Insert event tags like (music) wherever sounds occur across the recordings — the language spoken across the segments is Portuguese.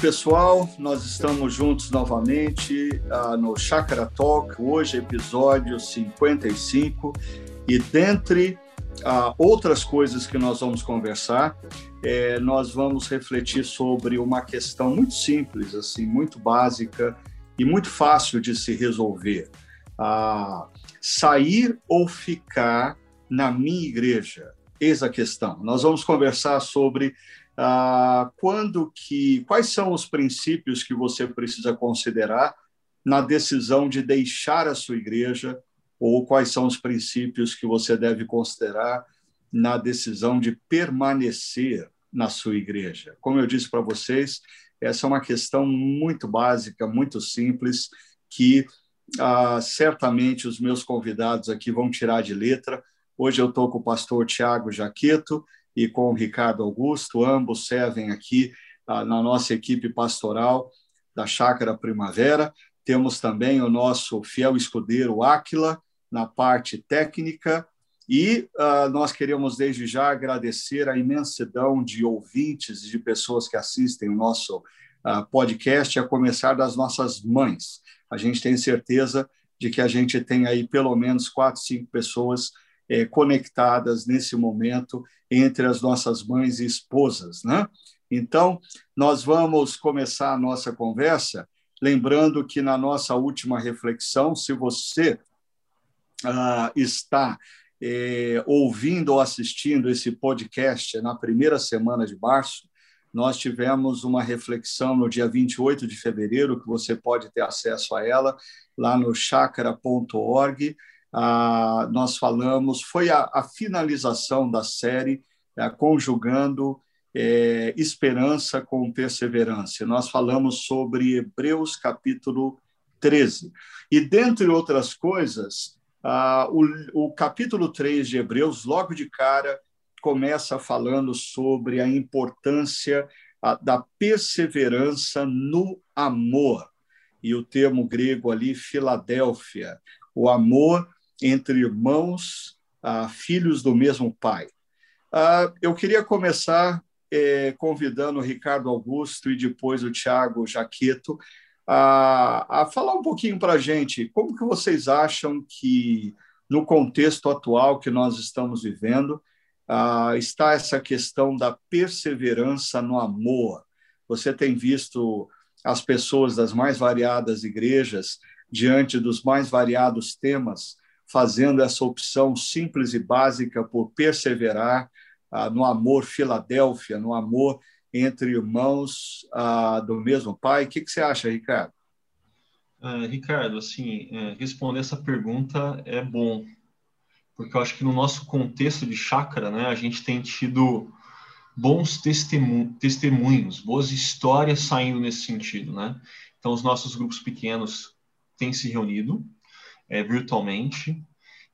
pessoal, nós estamos juntos novamente uh, no Chakra Talk, hoje episódio 55, e dentre uh, outras coisas que nós vamos conversar, é, nós vamos refletir sobre uma questão muito simples, assim, muito básica e muito fácil de se resolver. Uh, sair ou ficar na minha igreja? Eis a questão. Nós vamos conversar sobre ah, quando que, quais são os princípios que você precisa considerar na decisão de deixar a sua igreja ou quais são os princípios que você deve considerar na decisão de permanecer na sua igreja. Como eu disse para vocês, essa é uma questão muito básica, muito simples, que ah, certamente os meus convidados aqui vão tirar de letra. Hoje eu estou com o pastor Tiago Jaqueto, e com o Ricardo Augusto, ambos servem aqui ah, na nossa equipe pastoral da Chácara Primavera. Temos também o nosso fiel escudeiro Áquila na parte técnica e ah, nós queremos desde já agradecer a imensidão de ouvintes e de pessoas que assistem o nosso ah, podcast, a começar das nossas mães. A gente tem certeza de que a gente tem aí pelo menos quatro, cinco pessoas é, conectadas nesse momento entre as nossas mães e esposas, né? Então, nós vamos começar a nossa conversa lembrando que na nossa última reflexão, se você ah, está é, ouvindo ou assistindo esse podcast na primeira semana de março, nós tivemos uma reflexão no dia 28 de fevereiro, que você pode ter acesso a ela lá no chakra.org, ah, nós falamos, foi a, a, finalização da série é, conjugando é, esperança com perseverança. Nós falamos sobre Hebreus capítulo 13. E, dentre outras coisas, ah, o, o capítulo 3 de Hebreus, logo de cara, começa falando sobre a importância a, da perseverança no amor. E o termo grego ali, Filadélfia, o amor entre irmãos, ah, filhos do mesmo pai. Ah, eu queria começar eh, convidando o Ricardo Augusto e depois o Tiago Jaqueto a, a falar um pouquinho para a gente como que vocês acham que, no contexto atual que nós estamos vivendo, ah, está essa questão da perseverança no amor. Você tem visto as pessoas das mais variadas igrejas diante dos mais variados temas fazendo essa opção simples e básica por perseverar ah, no amor Filadélfia, no amor entre irmãos ah, do mesmo pai. O que, que você acha, Ricardo? Uh, Ricardo, assim, é, responder essa pergunta é bom, porque eu acho que no nosso contexto de chácara, né, a gente tem tido bons testemun testemunhos, boas histórias saindo nesse sentido, né? Então, os nossos grupos pequenos têm se reunido, é, virtualmente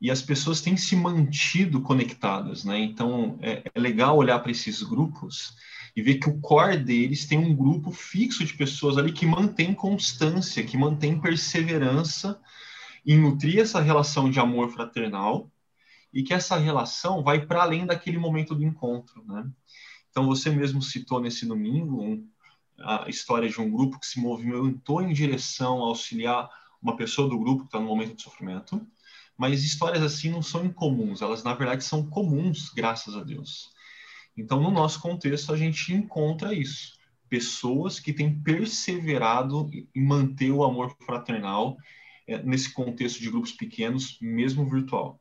e as pessoas têm se mantido conectadas, né? Então é, é legal olhar para esses grupos e ver que o core deles tem um grupo fixo de pessoas ali que mantém constância, que mantém perseverança em nutrir essa relação de amor fraternal e que essa relação vai para além daquele momento do encontro, né? Então você mesmo citou nesse domingo um, a história de um grupo que se movimentou em direção a auxiliar uma pessoa do grupo que está no momento de sofrimento, mas histórias assim não são incomuns, elas na verdade são comuns, graças a Deus. Então, no nosso contexto, a gente encontra isso. Pessoas que têm perseverado em manter o amor fraternal é, nesse contexto de grupos pequenos, mesmo virtual.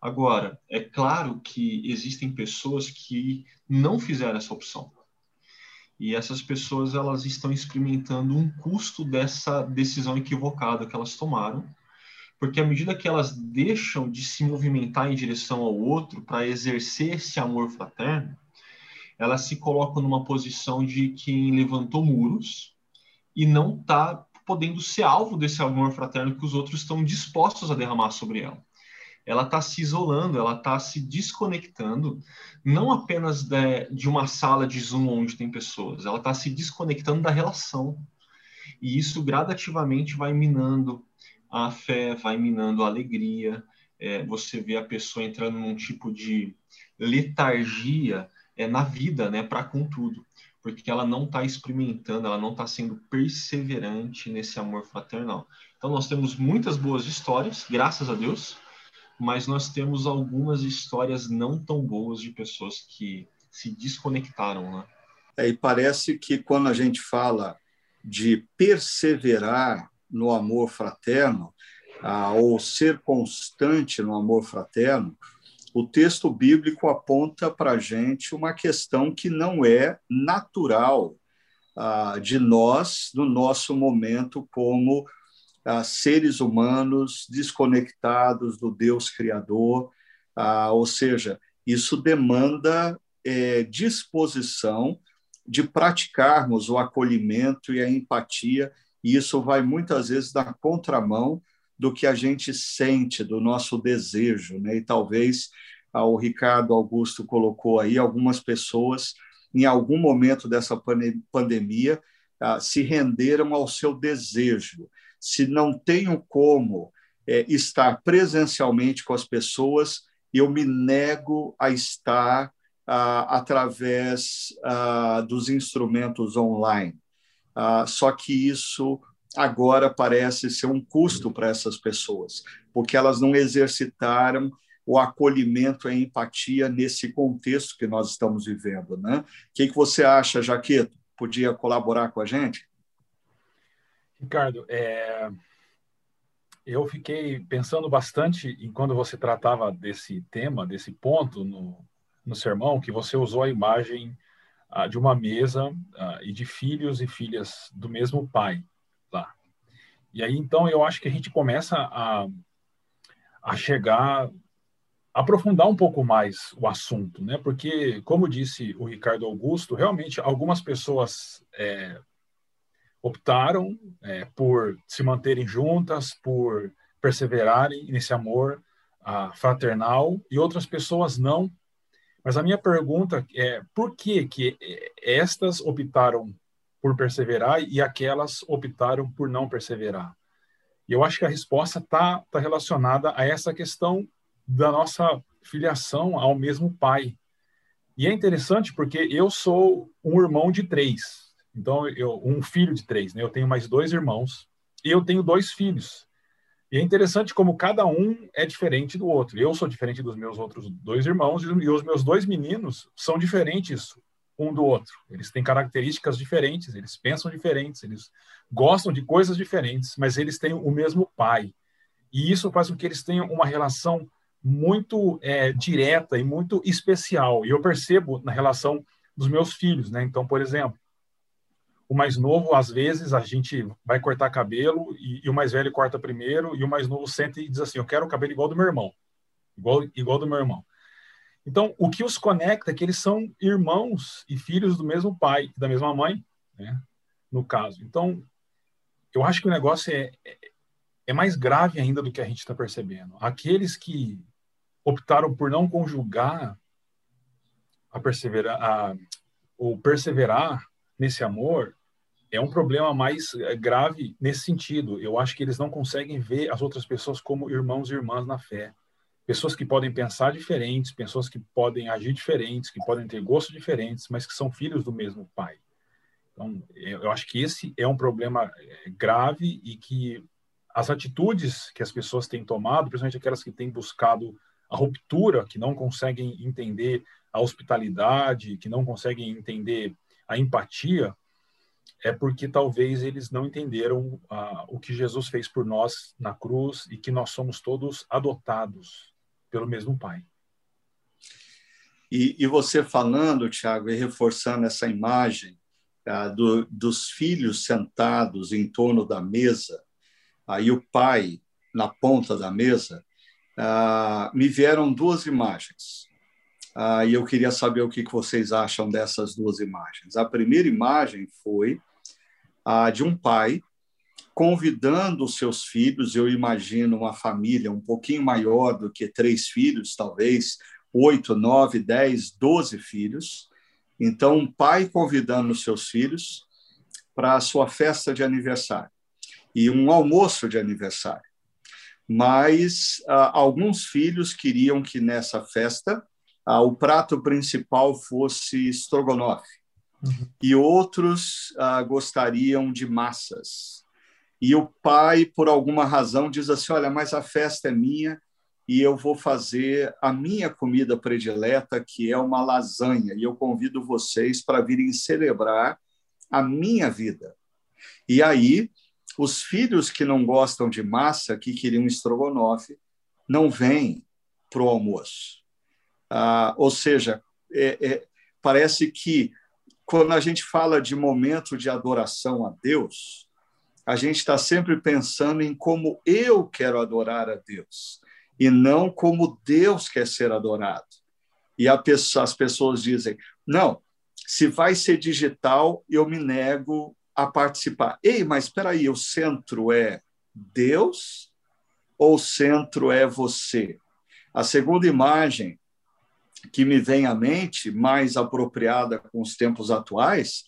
Agora, é claro que existem pessoas que não fizeram essa opção. E essas pessoas elas estão experimentando um custo dessa decisão equivocada que elas tomaram, porque à medida que elas deixam de se movimentar em direção ao outro para exercer esse amor fraterno, elas se colocam numa posição de quem levantou muros e não está podendo ser alvo desse amor fraterno que os outros estão dispostos a derramar sobre ela. Ela está se isolando, ela está se desconectando, não apenas de, de uma sala de Zoom onde tem pessoas, ela está se desconectando da relação. E isso gradativamente vai minando a fé, vai minando a alegria, é, você vê a pessoa entrando num tipo de letargia é, na vida, né, para com tudo. porque ela não está experimentando, ela não está sendo perseverante nesse amor fraternal. Então, nós temos muitas boas histórias, graças a Deus, mas nós temos algumas histórias não tão boas de pessoas que se desconectaram, né? É, e parece que quando a gente fala de perseverar no amor fraterno, ah, ou ser constante no amor fraterno, o texto bíblico aponta para a gente uma questão que não é natural ah, de nós, no nosso momento, como ah, seres humanos desconectados do Deus Criador. Ah, ou seja, isso demanda é, disposição de praticarmos o acolhimento e a empatia, e isso vai muitas vezes na contramão do que a gente sente, do nosso desejo. Né? E talvez ah, o Ricardo Augusto colocou aí algumas pessoas, em algum momento dessa pandemia, ah, se renderam ao seu desejo. Se não tenho como é, estar presencialmente com as pessoas, eu me nego a estar ah, através ah, dos instrumentos online. Ah, só que isso agora parece ser um custo para essas pessoas, porque elas não exercitaram o acolhimento e a empatia nesse contexto que nós estamos vivendo. Né? O que, que você acha, Jaqueto? Podia colaborar com a gente? Ricardo, é... eu fiquei pensando bastante em quando você tratava desse tema, desse ponto no, no sermão, que você usou a imagem ah, de uma mesa ah, e de filhos e filhas do mesmo pai. E aí, então, eu acho que a gente começa a, a chegar, a aprofundar um pouco mais o assunto, né? Porque, como disse o Ricardo Augusto, realmente algumas pessoas é, optaram é, por se manterem juntas, por perseverarem nesse amor fraternal, e outras pessoas não. Mas a minha pergunta é por que que estas optaram por perseverar e aquelas optaram por não perseverar. E eu acho que a resposta está tá relacionada a essa questão da nossa filiação ao mesmo pai. E é interessante porque eu sou um irmão de três, então eu um filho de três, né? Eu tenho mais dois irmãos e eu tenho dois filhos. E é interessante como cada um é diferente do outro. Eu sou diferente dos meus outros dois irmãos e os meus dois meninos são diferentes um do outro. Eles têm características diferentes, eles pensam diferentes, eles gostam de coisas diferentes, mas eles têm o mesmo pai. E isso faz com que eles tenham uma relação muito é, direta e muito especial. E eu percebo na relação dos meus filhos, né? Então, por exemplo, o mais novo, às vezes, a gente vai cortar cabelo e, e, o mais velho corta primeiro e o mais novo senta e diz assim, eu quero o cabelo igual do meu irmão. Igual, igual do meu irmão. Então, o que os conecta é que eles são irmãos e filhos do mesmo pai, da mesma mãe, né? no caso. Então, eu acho que o negócio é, é, é mais grave ainda do que a gente está percebendo. Aqueles que optaram por não conjugar a perseverar, a, ou perseverar nesse amor, é um problema mais é, grave nesse sentido. Eu acho que eles não conseguem ver as outras pessoas como irmãos e irmãs na fé pessoas que podem pensar diferentes, pessoas que podem agir diferentes, que podem ter gostos diferentes, mas que são filhos do mesmo pai. Então, eu acho que esse é um problema é, grave e que as atitudes que as pessoas têm tomado, principalmente aquelas que têm buscado a ruptura, que não conseguem entender a hospitalidade, que não conseguem entender a empatia, é porque talvez eles não entenderam ah, o que Jesus fez por nós na cruz e que nós somos todos adotados pelo mesmo Pai. E, e você falando, Tiago, e reforçando essa imagem ah, do, dos filhos sentados em torno da mesa, aí o pai na ponta da mesa, ah, me vieram duas imagens. Ah, e eu queria saber o que, vocês acham dessas duas imagens. A primeira imagem foi a de um pai convidando os seus filhos. Eu imagino uma família um pouquinho maior do que três filhos, talvez oito, nove, dez, doze filhos. Então, um pai convidando os seus filhos para a sua festa de aniversário e um almoço de aniversário. Mas ah, alguns filhos queriam que nessa festa ah, o prato principal fosse estrogonofe. uhum. e outros ah, gostariam de massas. E o pai, por alguma razão, diz assim: Olha, mas a festa é minha e eu vou fazer a minha comida predileta, que é uma lasanha, e eu convido vocês para virem celebrar a minha vida. E aí, os filhos que não gostam de massa, que queriam estrogonofe, não vêm para o almoço. Ah, ou seja, é, é, parece que quando a gente fala de momento de adoração a Deus, a gente está sempre pensando em como eu quero adorar a Deus e não como Deus quer ser adorado. E pessoa, as pessoas dizem: não, se vai ser digital, eu me nego a participar. Ei, mas espera aí, o centro é Deus ou o centro é você? A segunda imagem que me vem à mente, mais apropriada com os tempos atuais,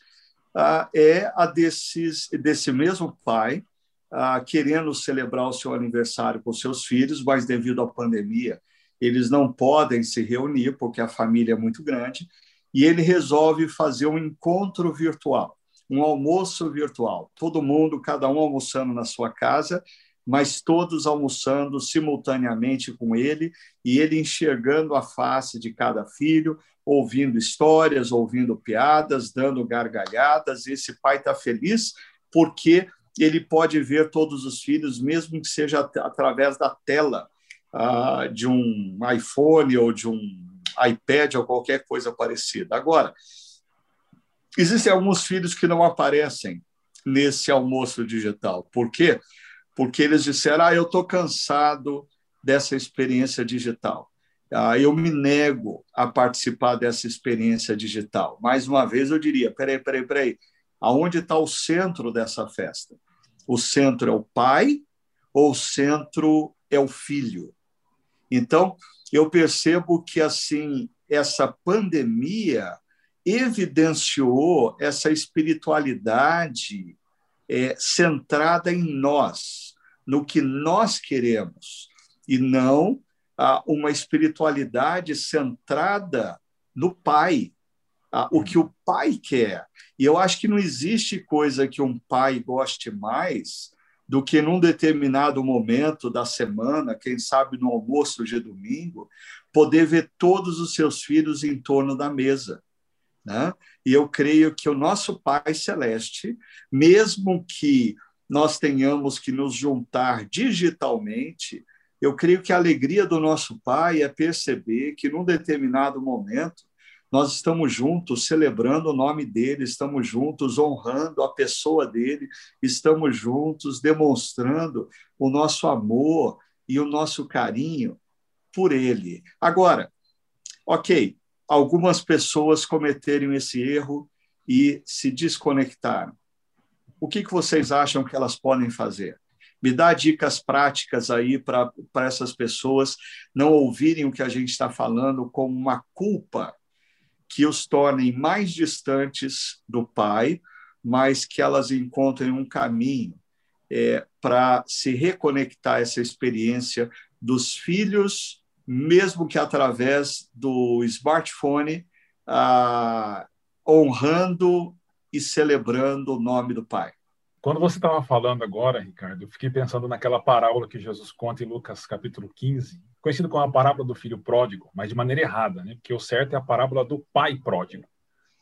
ah, é a desses, desse mesmo pai ah, querendo celebrar o seu aniversário com seus filhos, mas devido à pandemia, eles não podem se reunir porque a família é muito grande, e ele resolve fazer um encontro virtual, um almoço virtual. Todo mundo, cada um almoçando na sua casa, mas todos almoçando simultaneamente com ele e ele enxergando a face de cada filho, ouvindo histórias, ouvindo piadas, dando gargalhadas. Esse pai está feliz porque ele pode ver todos os filhos, mesmo que seja através da tela uh, de um iPhone ou de um iPad ou qualquer coisa parecida. Agora, existem alguns filhos que não aparecem nesse almoço digital. Por quê? Eles disseram: ah, eu estou cansado dessa experiência digital. Ah, eu me nego a participar dessa experiência digital. Mais uma vez, eu diria: peraí, peraí, peraí. Aonde está o centro dessa festa? o centro é o pai ou o centro é o filho. Então, eu percebo que assim essa pandemia evidenciou essa espiritualidade é, centrada em nós, no que nós queremos, e não ah, uma espiritualidade centrada no Pai, ah, o que o Pai quer. E eu acho que não existe coisa que um pai goste mais do que num determinado momento da semana, quem sabe no almoço de domingo, poder ver todos os seus filhos em torno da mesa. Né? E eu creio que o nosso Pai Celeste, mesmo que nós tenhamos que nos juntar digitalmente, eu creio que a alegria do nosso Pai é perceber que num determinado momento nós estamos juntos celebrando o nome dele, estamos juntos honrando a pessoa dele, estamos juntos demonstrando o nosso amor e o nosso carinho por ele. Agora, ok, algumas pessoas cometeram esse erro e se desconectaram. O que, que vocês acham que elas podem fazer? Me dá dicas práticas aí para essas pessoas não ouvirem o que a gente está falando como uma culpa que os tornem mais distantes do Pai, mas que elas encontrem um caminho é, para se reconectar essa experiência dos filhos, mesmo que através do smartphone, ah, honrando e celebrando o nome do Pai. Quando você estava falando agora, Ricardo, eu fiquei pensando naquela parábola que Jesus conta em Lucas capítulo 15, conhecido como a parábola do filho pródigo, mas de maneira errada, né? Porque o certo é a parábola do pai pródigo.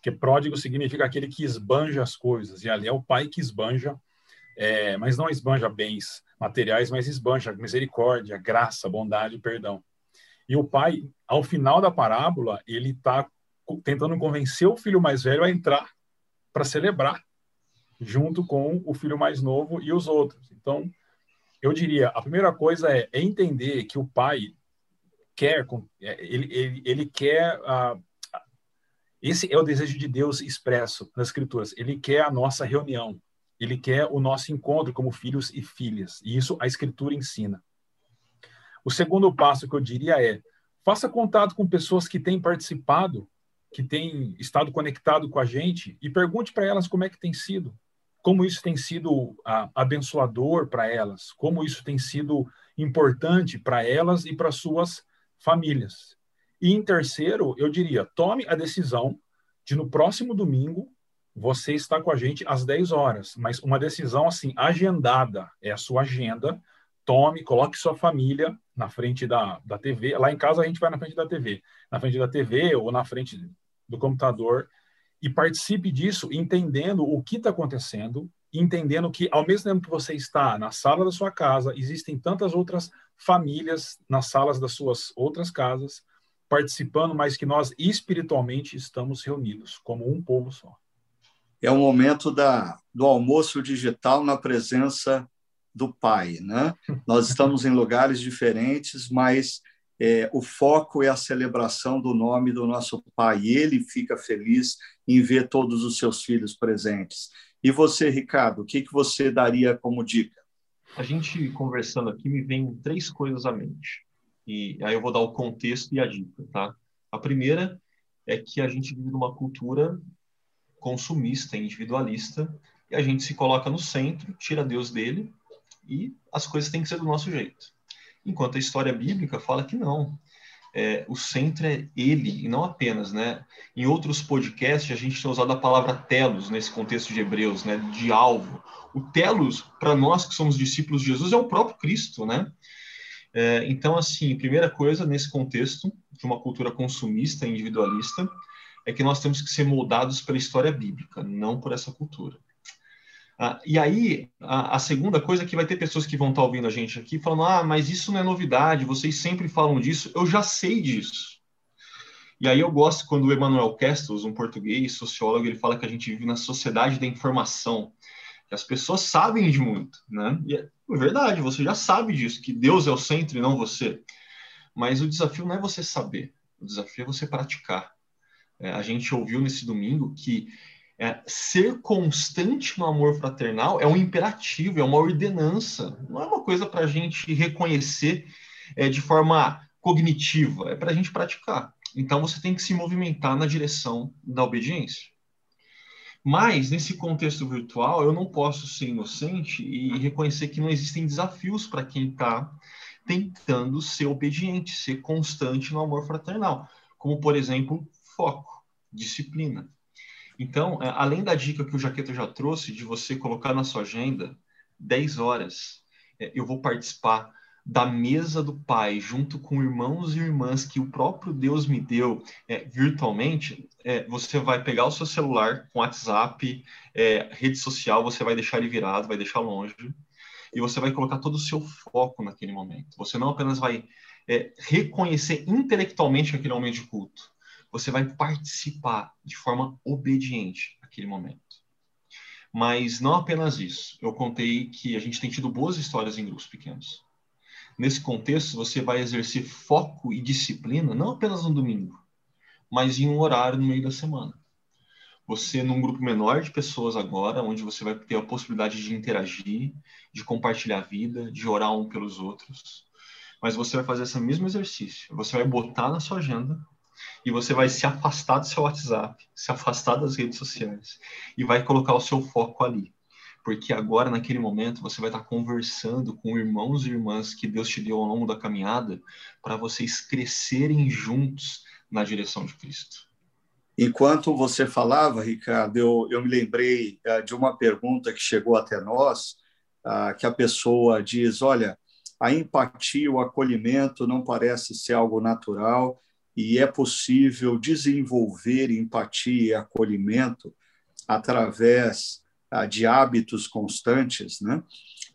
Que pródigo significa aquele que esbanja as coisas, e ali é o pai que esbanja, é, mas não esbanja bens materiais, mas esbanja misericórdia, graça, bondade perdão. E o pai, ao final da parábola, ele está tentando convencer o filho mais velho a entrar para celebrar junto com o filho mais novo e os outros. Então, eu diria, a primeira coisa é, é entender que o pai quer, é, ele, ele, ele quer, uh, esse é o desejo de Deus expresso nas escrituras, ele quer a nossa reunião, ele quer o nosso encontro como filhos e filhas, e isso a escritura ensina. O segundo passo que eu diria é, faça contato com pessoas que têm participado, que têm estado conectado com a gente, e pergunte para elas como é que tem sido, como isso tem sido ah, abençoador para elas, como isso tem sido importante para elas e para suas famílias. E em terceiro, eu diria, tome a decisão de no próximo domingo você está com a gente às 10 horas, mas uma decisão assim, agendada, é a sua agenda. Tome, coloque sua família na frente da, da TV. Lá em casa a gente vai na frente da TV. Na frente da TV ou na frente do computador e participe disso entendendo o que está acontecendo, entendendo que ao mesmo tempo que você está na sala da sua casa, existem tantas outras famílias nas salas das suas outras casas participando, mas que nós espiritualmente estamos reunidos como um povo só é o momento da, do almoço digital na presença do Pai. Né? (laughs) Nós estamos em lugares diferentes, mas é, o foco é a celebração do nome do nosso Pai. E ele fica feliz em ver todos os seus filhos presentes. E você, Ricardo, o que, que você daria como dica? A gente conversando aqui me vem três coisas à mente. E aí eu vou dar o contexto e a dica, tá? A primeira é que a gente vive numa cultura consumista, individualista, e a gente se coloca no centro, tira Deus dele e as coisas têm que ser do nosso jeito. Enquanto a história bíblica fala que não. É, o centro é ele e não apenas, né? Em outros podcasts a gente tem usado a palavra telos nesse contexto de Hebreus, né? De alvo. O telos para nós que somos discípulos de Jesus é o próprio Cristo, né? É, então, assim, primeira coisa nesse contexto de uma cultura consumista, individualista, é que nós temos que ser moldados pela história bíblica, não por essa cultura. Ah, e aí, a, a, segunda coisa é que vai ter pessoas que vão estar ouvindo a gente aqui falando: ah, mas isso não é novidade, vocês sempre falam disso, eu já sei disso. E aí eu gosto quando o Emmanuel Castells, um português, sociólogo, ele fala que a gente vive na sociedade da informação, que as pessoas sabem de muito, né? E é verdade, você já sabe disso, que Deus é o centro e não você. Mas o desafio não é você saber, o desafio é você praticar. É, a gente ouviu nesse domingo que é, ser constante no amor fraternal é um imperativo, é uma ordenança, não é uma coisa para a gente reconhecer é, de forma cognitiva, é para a gente praticar. Então você tem que se movimentar na direção da obediência. Mas, nesse contexto virtual, eu não posso ser inocente e reconhecer que não existem desafios para quem está tentando ser obediente, ser constante no amor fraternal. Como, por exemplo, foco, disciplina. Então, é, além da dica que o Jaqueta já trouxe, de você colocar na sua agenda 10 horas, é, eu vou participar da mesa do Pai, junto com irmãos e irmãs que o próprio Deus me deu é, virtualmente, é, você vai pegar o seu celular com WhatsApp, é, rede social, você vai deixar ele virado, vai deixar longe, e você vai colocar todo o seu foco naquele momento. Você não apenas vai é, reconhecer intelectualmente aquele momento de culto, você vai participar de forma obediente naquele momento. Mas não apenas isso. Eu contei que a gente tem tido boas histórias em grupos pequenos. Nesse contexto, você vai exercer foco e disciplina não apenas no domingo, mas em um horário no meio da semana. Você, num grupo menor de pessoas agora, onde você vai ter a possibilidade de interagir, de compartilhar a vida, de orar um pelos outros. Mas você vai fazer esse mesmo exercício. Você vai botar na sua agenda e você vai se afastar do seu WhatsApp, se afastar das redes sociais e vai colocar o seu foco ali. Porque agora, naquele momento, você vai estar conversando com irmãos e irmãs que Deus te deu ao longo da caminhada para vocês crescerem juntos na direção de Cristo. Enquanto você falava, Ricardo, eu, eu me lembrei uh, de uma pergunta que chegou até nós, uh, que a pessoa diz: olha, a empatia, o acolhimento não parece ser algo natural, e é possível desenvolver empatia e acolhimento através ah, de hábitos constantes, né?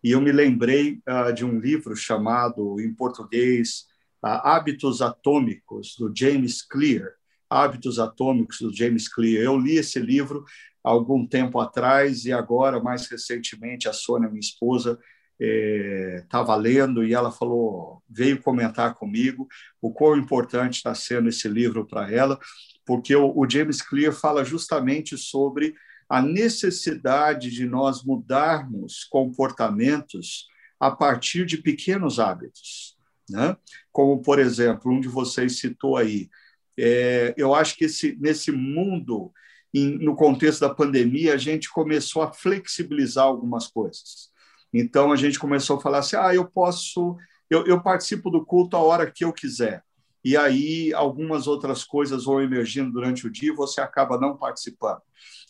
E eu me lembrei ah, de um livro chamado, em português, ah, Hábitos Atômicos, do James Clear. Hábitos Atômicos, do James Clear. Eu li esse livro algum tempo atrás e agora, mais recentemente, a Sônia, minha esposa, estava é, lendo e ela falou, veio comentar comigo o quão importante está sendo esse livro para ela, porque o, o, James Clear fala justamente sobre a necessidade de nós mudarmos comportamentos a partir de pequenos hábitos, né? Como por exemplo um de vocês citou aí, é, eu acho que esse, nesse mundo em, no contexto da pandemia a gente começou a flexibilizar algumas coisas. Então a gente começou a falar assim: ah, eu posso, eu, eu participo do culto a hora que eu quiser. e aí algumas outras coisas vão emergindo durante o dia e você acaba não participando.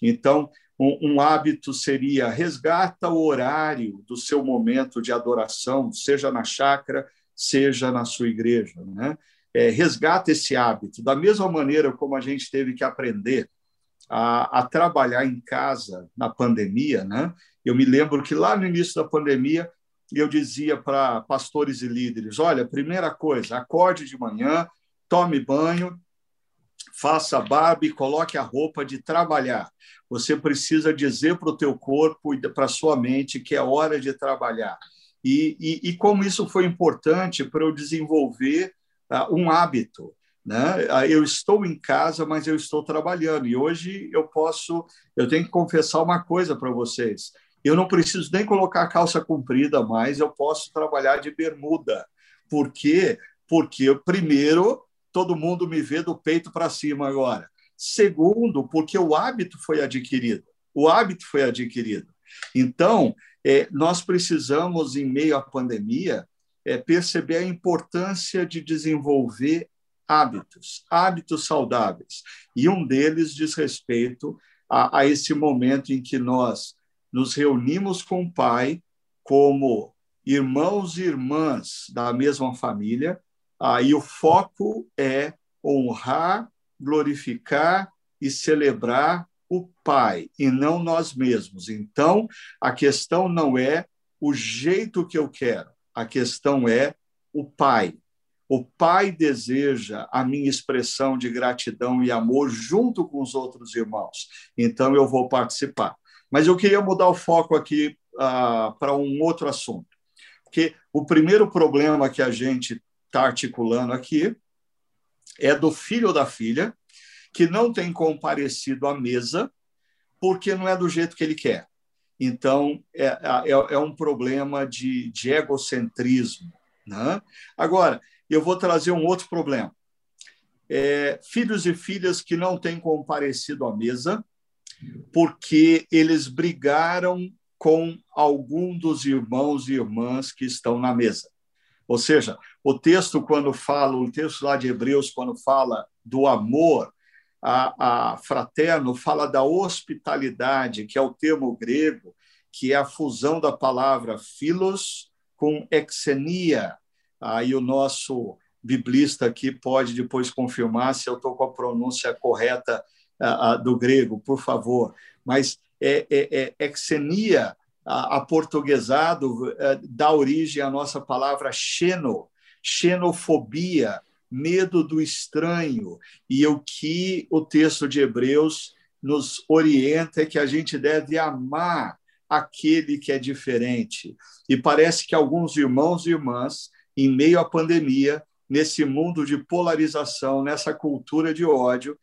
Então, um, um, hábito seria resgata o horário do seu momento de adoração, seja na chácara, seja na sua igreja. Né? É, resgata esse hábito. Da mesma maneira como a gente teve que aprender a, a trabalhar em casa na pandemia, né? Eu me lembro que lá no início da pandemia eu dizia para pastores e líderes: olha, primeira coisa, acorde de manhã, tome banho, faça barba e coloque a roupa de trabalhar. Você precisa dizer para o teu corpo e para a sua mente que é hora de trabalhar. E, e, e como isso foi importante para eu desenvolver uh, um hábito. Né? Uh, eu estou em casa, mas eu estou trabalhando. E hoje eu posso, eu tenho que confessar uma coisa para vocês. Eu não preciso nem colocar calça comprida mais, eu posso trabalhar de bermuda. Por quê? Porque, primeiro, todo mundo me vê do peito para cima agora. Segundo, porque o hábito foi adquirido. O hábito foi adquirido. Então, é, nós precisamos, em meio à pandemia, é, perceber a importância de desenvolver hábitos, hábitos saudáveis. E um deles diz respeito a, a esse momento em que nós nos reunimos com o Pai como irmãos e irmãs da mesma família, aí o foco é honrar, glorificar e celebrar o Pai e não nós mesmos. Então, a questão não é o jeito que eu quero, a questão é o Pai. O Pai deseja a minha expressão de gratidão e amor junto com os outros irmãos. Então, eu vou participar. Mas eu queria mudar o foco aqui uh, para um outro assunto. Porque o primeiro problema que a gente está articulando aqui é do filho ou da filha que não tem comparecido à mesa porque não é do jeito que ele quer. Então, é, é, é um problema de, de egocentrismo. Né? Agora, eu vou trazer um outro problema. É, filhos e filhas que não têm comparecido à mesa porque eles brigaram com algum dos irmãos e irmãs que estão na mesa. Ou seja, o texto, quando fala, o texto lá de Hebreus, quando fala do amor a, a fraterno, fala da hospitalidade, que é o termo grego, que é a fusão da palavra filos com exenia. Aí o nosso biblista aqui pode depois confirmar se eu estou com a pronúncia correta do grego, por favor, mas é, é, é exenia, aportuguesado, é, dá origem à nossa palavra xeno, xenofobia, medo do estranho, e o que o texto de Hebreus nos orienta é que a gente deve amar aquele que é diferente. E parece que alguns irmãos e irmãs, em meio à pandemia, nesse mundo de polarização, nessa cultura de ódio,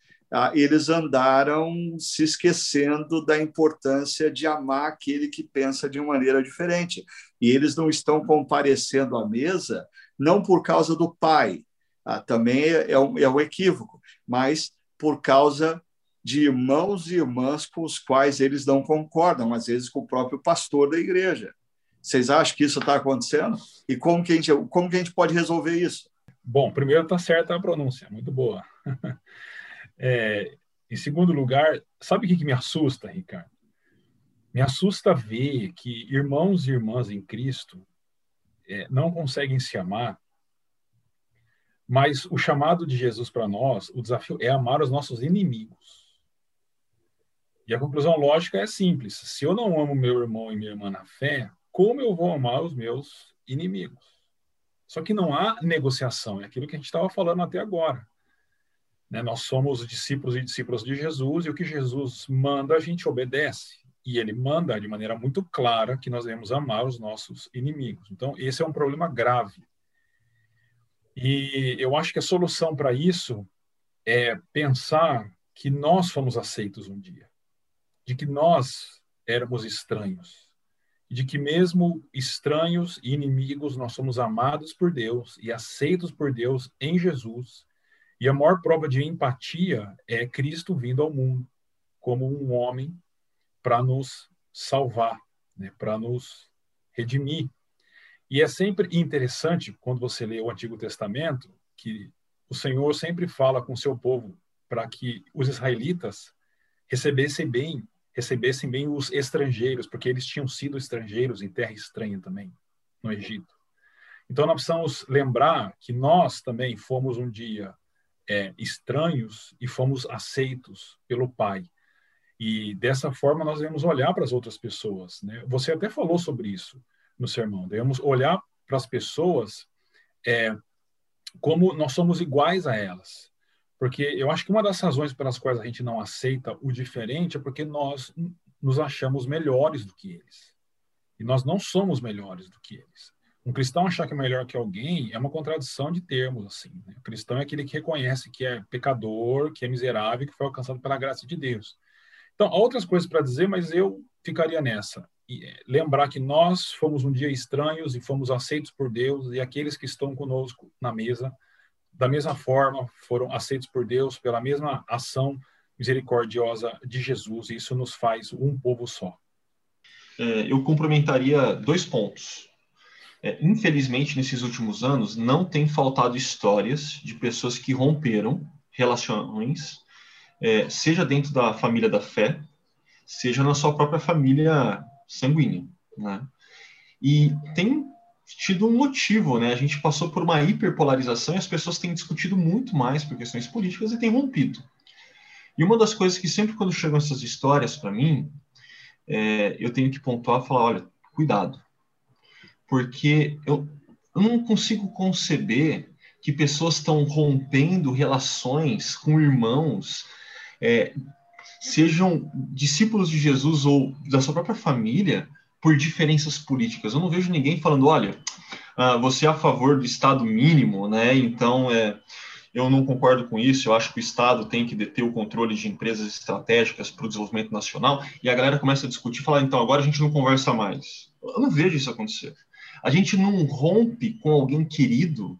eles andaram se esquecendo da importância de amar aquele que pensa de uma maneira diferente. E eles não estão comparecendo à mesa não por causa do pai, ah, também é, é um, é um equívoco, mas por causa de irmãos e irmãs com os quais eles não concordam, às vezes com o próprio pastor da igreja. Vocês acham que isso está acontecendo? E como que, a gente, como que a gente pode resolver isso? Bom, primeiro está certa a pronúncia, muito boa. (laughs) É, em segundo lugar, sabe o que, que me assusta, Ricardo? Me assusta ver que irmãos e irmãs em Cristo é, não conseguem se amar, mas o chamado de Jesus para nós, o desafio é amar os nossos inimigos. E a conclusão lógica é simples: se eu não amo meu irmão e minha irmã na fé, como eu vou amar os meus inimigos? Só que não há negociação, é aquilo que a gente estava falando até agora. Né? Nós somos discípulos e discípulas de Jesus e o que Jesus manda a gente obedece. E ele manda de maneira muito clara que nós devemos amar os nossos inimigos. Então, esse é um problema grave. E eu acho que a solução para isso é pensar que nós fomos aceitos um dia, de que nós éramos estranhos, de que mesmo estranhos e inimigos nós somos amados por Deus e aceitos por Deus em Jesus e a maior prova de empatia é Cristo vindo ao mundo como um homem para nos salvar, né, para nos redimir. E é sempre interessante, quando você lê o Antigo Testamento, que o Senhor sempre fala com seu povo para que os israelitas recebessem bem, recebessem bem os estrangeiros, porque eles tinham sido estrangeiros em terra estranha também, no Egito. Então nós precisamos lembrar que nós também fomos um dia é, estranhos e fomos aceitos pelo Pai. E dessa forma nós devemos olhar para as outras pessoas. Né? Você até falou sobre isso no sermão. Devemos olhar para as pessoas é, como nós somos iguais a elas. Porque eu acho que uma das razões pelas quais a gente não aceita o diferente é porque nós nos achamos melhores do que eles. E nós não somos melhores do que eles. Um cristão achar que é melhor que alguém é uma contradição de termos, assim. Né? O cristão é aquele que reconhece que é pecador, que é miserável, que foi alcançado pela graça de Deus. Então, há outras coisas para dizer, mas eu ficaria nessa. E, é, lembrar que nós fomos um dia estranhos e fomos aceitos por Deus, e aqueles que estão conosco na mesa da mesma forma, foram aceitos por Deus pela mesma ação misericordiosa de Jesus, e isso nos faz um povo só. É, eu complementaria dois pontos. É, infelizmente, nesses últimos anos, não tem faltado histórias de pessoas que romperam relações, é, seja dentro da família da fé, seja na sua própria família sanguínea. Né? E tem tido um motivo, né? A gente passou por uma hiperpolarização e as pessoas têm discutido muito mais por questões políticas e têm rompido. E uma das coisas que sempre quando chegam essas histórias para mim, é, eu tenho que pontuar e falar, olha, cuidado, porque eu, eu não consigo conceber que pessoas estão rompendo relações com irmãos, é, sejam discípulos de Jesus ou da sua própria família, por diferenças políticas. Eu não vejo ninguém falando, olha, uh, você é a favor do Estado mínimo, né? Então, é, eu não concordo com isso. Eu acho que o Estado tem que deter o controle de empresas estratégicas para o desenvolvimento nacional. E a galera começa a discutir, falar, então agora a gente não conversa mais. Eu não vejo isso acontecer. A gente não rompe com alguém querido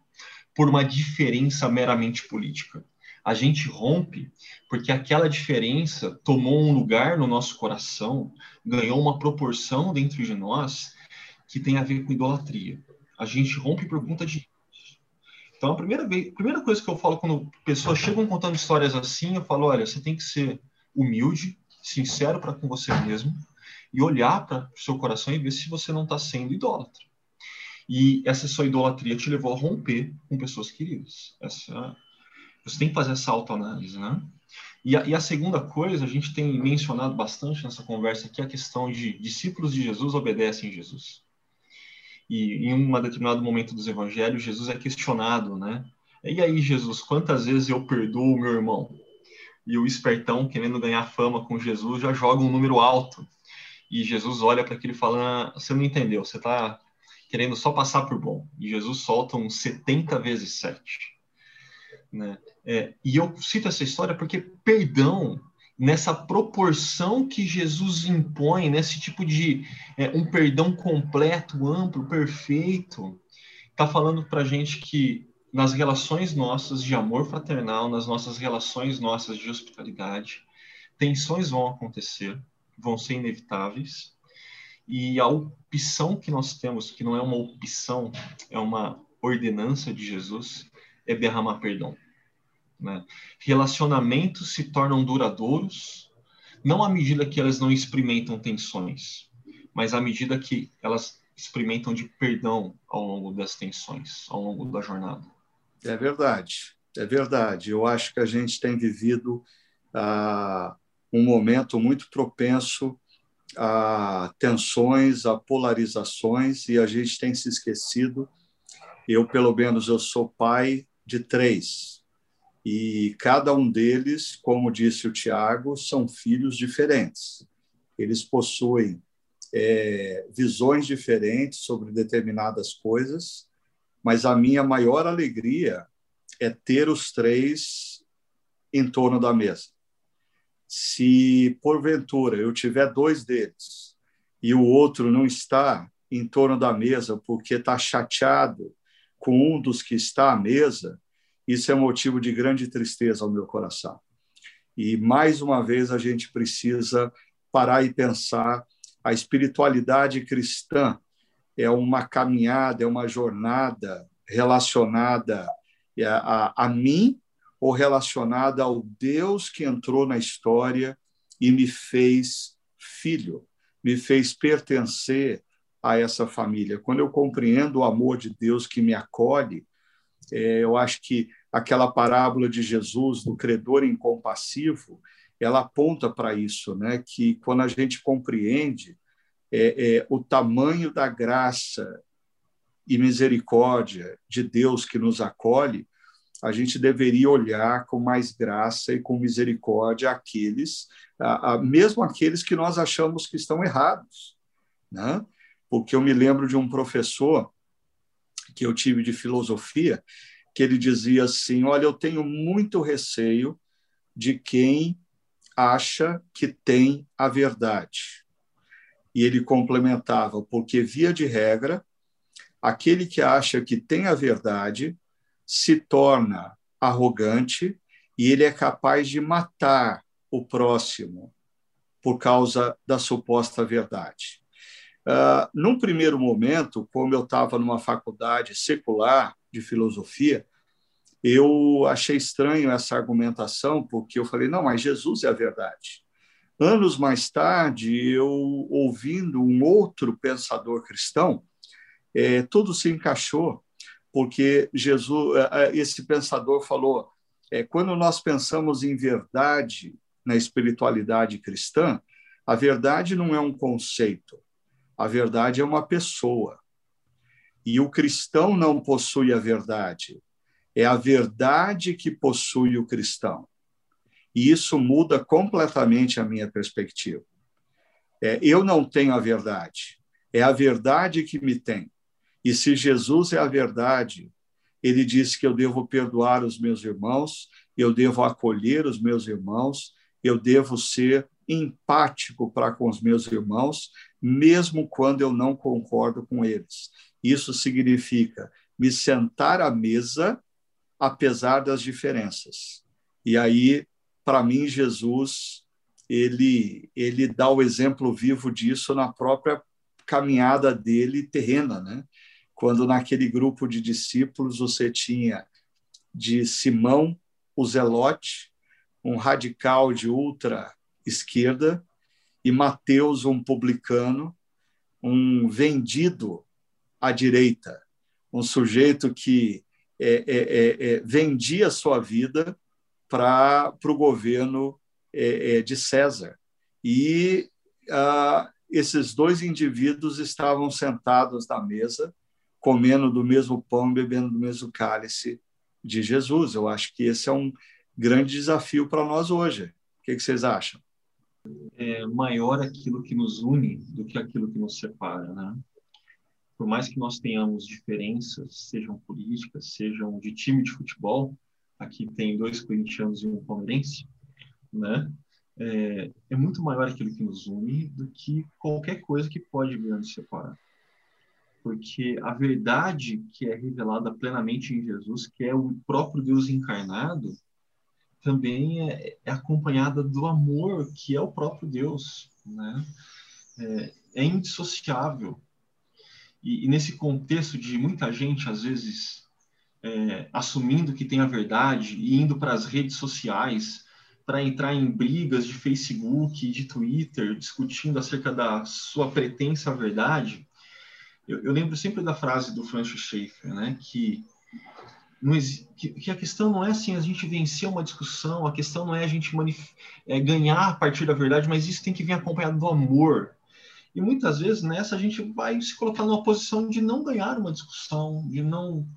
por uma diferença meramente política a gente rompe porque aquela diferença tomou um lugar no nosso coração, ganhou uma proporção dentro de nós que tem a ver com idolatria. A gente rompe por conta de então, a primeira, vez, a primeira coisa que eu falo quando pessoas chegam contando histórias assim, eu falo: olha, você tem que ser humilde, sincero para com você mesmo e olhar para o seu coração e ver se você não está sendo idólatra. E essa sua idolatria te levou a romper com pessoas queridas. Essa você tem que fazer essa autoanálise, né? E a, e a, segunda coisa, a gente tem mencionado bastante nessa conversa aqui, a questão de discípulos de Jesus obedecem Jesus. E em um determinado momento dos evangelhos, Jesus é questionado, né? E aí, Jesus, quantas vezes eu perdoo o meu irmão? E o espertão, querendo ganhar fama com Jesus, já joga um número alto. E Jesus olha para aquele e fala: Você não entendeu, você está querendo só passar por bom. E Jesus solta um 70 vezes 7. Né? É, e eu cito essa história porque perdão, nessa proporção que Jesus impõe, nesse tipo de é, um perdão completo, amplo, perfeito, está falando para gente que nas relações nossas de amor fraternal, nas nossas relações nossas de hospitalidade, tensões vão acontecer, vão ser inevitáveis, e a opção que nós temos, que não é uma opção, é uma ordenança de Jesus, é derramar perdão. Né? Relacionamentos se tornam duradouros, não à medida que elas não experimentam tensões, mas à medida que elas experimentam de perdão ao longo das tensões, ao longo da jornada. É verdade, é verdade. Eu acho que a gente tem vivido ah, um momento muito propenso a tensões, a polarizações, e a gente tem se esquecido. Eu, pelo menos, eu sou pai de três, e cada um deles, como disse o Tiago, são filhos diferentes. Eles possuem é, visões diferentes sobre determinadas coisas, mas a minha maior alegria é ter os três em torno da mesa. Se porventura eu tiver dois deles e o outro não está em torno da mesa porque está chateado com um dos que está à mesa, isso é motivo de grande tristeza ao meu coração. E, mais uma vez, a gente precisa parar e pensar: a espiritualidade cristã é uma caminhada, é uma jornada relacionada a, a mim ou relacionada ao Deus que entrou na história e me fez filho, me fez pertencer a essa família. Quando eu compreendo o amor de Deus que me acolhe, é, eu acho que aquela parábola de Jesus do credor incompassivo, ela aponta para isso, né? Que quando a gente compreende é, é, o tamanho da graça e misericórdia de Deus que nos acolhe, a gente deveria olhar com mais graça e com misericórdia aqueles, a, a, mesmo aqueles que nós achamos que estão errados, né? Porque eu me lembro de um professor que eu tive de filosofia, que ele dizia assim: Olha, eu tenho muito receio de quem acha que tem a verdade. E ele complementava, porque, via de regra, aquele que acha que tem a verdade se torna arrogante e ele é capaz de matar o próximo por causa da suposta verdade. Uh, num primeiro momento, como eu estava numa faculdade secular de filosofia, eu achei estranho essa argumentação, porque eu falei, não, mas Jesus é a verdade. Anos mais tarde, eu ouvindo um outro pensador cristão, é, tudo se encaixou, porque Jesus, é, é, esse pensador falou, é, quando nós pensamos em verdade na espiritualidade cristã, a verdade não é um conceito, a verdade é uma pessoa. E o cristão não possui a verdade, é a verdade que possui o cristão. E isso muda completamente a minha perspectiva. É, eu não tenho a verdade, é a verdade que me tem. E se Jesus é a verdade, ele disse que eu devo perdoar os meus irmãos, eu devo acolher os meus irmãos, eu devo ser empático para com os meus irmãos, mesmo quando eu não concordo com eles. Isso significa me sentar à mesa, apesar das diferenças. E aí, para mim, Jesus ele ele dá o exemplo vivo disso na própria caminhada dele terrena, né? Quando naquele grupo de discípulos você tinha de Simão o Zelote, um radical de ultra esquerda, e Mateus, um publicano, um vendido à direita, um sujeito que é, é, é, é vendia sua vida para o governo é, é, de César. E ah, esses dois indivíduos estavam sentados na mesa, comendo do mesmo pão, bebendo do mesmo cálice de Jesus. Eu acho que esse é um grande desafio para nós hoje. O que, que vocês acham? É maior aquilo que nos une do que aquilo que nos separa, né? Por mais que nós tenhamos diferenças, sejam políticas, sejam de time de futebol, aqui tem dois corintianos e um palmeirense, né? É, é, muito maior aquilo que nos une do que qualquer coisa que pode vir a nos separar. Porque a verdade que é revelada plenamente em Jesus, que é o próprio Deus encarnado, também é, é acompanhada do amor que é o próprio Deus, né? É, é indissociável. E, e, nesse contexto de muita gente, às vezes, é, assumindo que tem a verdade e indo para as redes sociais para entrar em brigas de Facebook, de Twitter, discutindo acerca da sua pretensa verdade, eu, eu lembro sempre da frase do Francis Schaeffer, né, que que, que, a questão não é assim a gente vencer uma discussão, a questão não é a gente é, ganhar a partir da verdade, mas isso tem que vir acompanhado do amor. E muitas vezes nessa a gente vai se colocar numa posição de não ganhar uma discussão, de não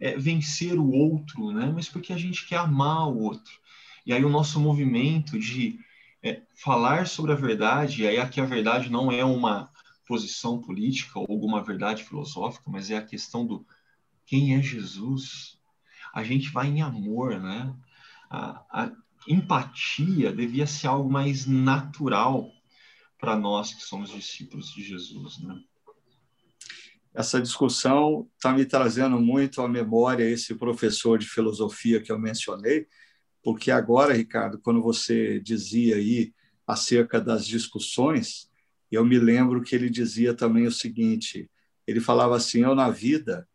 é, vencer o outro, né? mas porque a gente quer amar o outro. E aí o nosso movimento de é, falar sobre a verdade, e aí aqui a verdade não é uma posição política ou alguma verdade filosófica, mas é a questão do quem é Jesus, a gente vai em amor, né? A, a empatia devia ser algo mais natural para nós que somos discípulos de Jesus, né? Essa discussão está me trazendo muito à memória esse professor de filosofia que eu mencionei, porque agora, Ricardo, quando você dizia aí acerca das discussões, eu me lembro que ele dizia também o seguinte: ele falava assim, eu na vida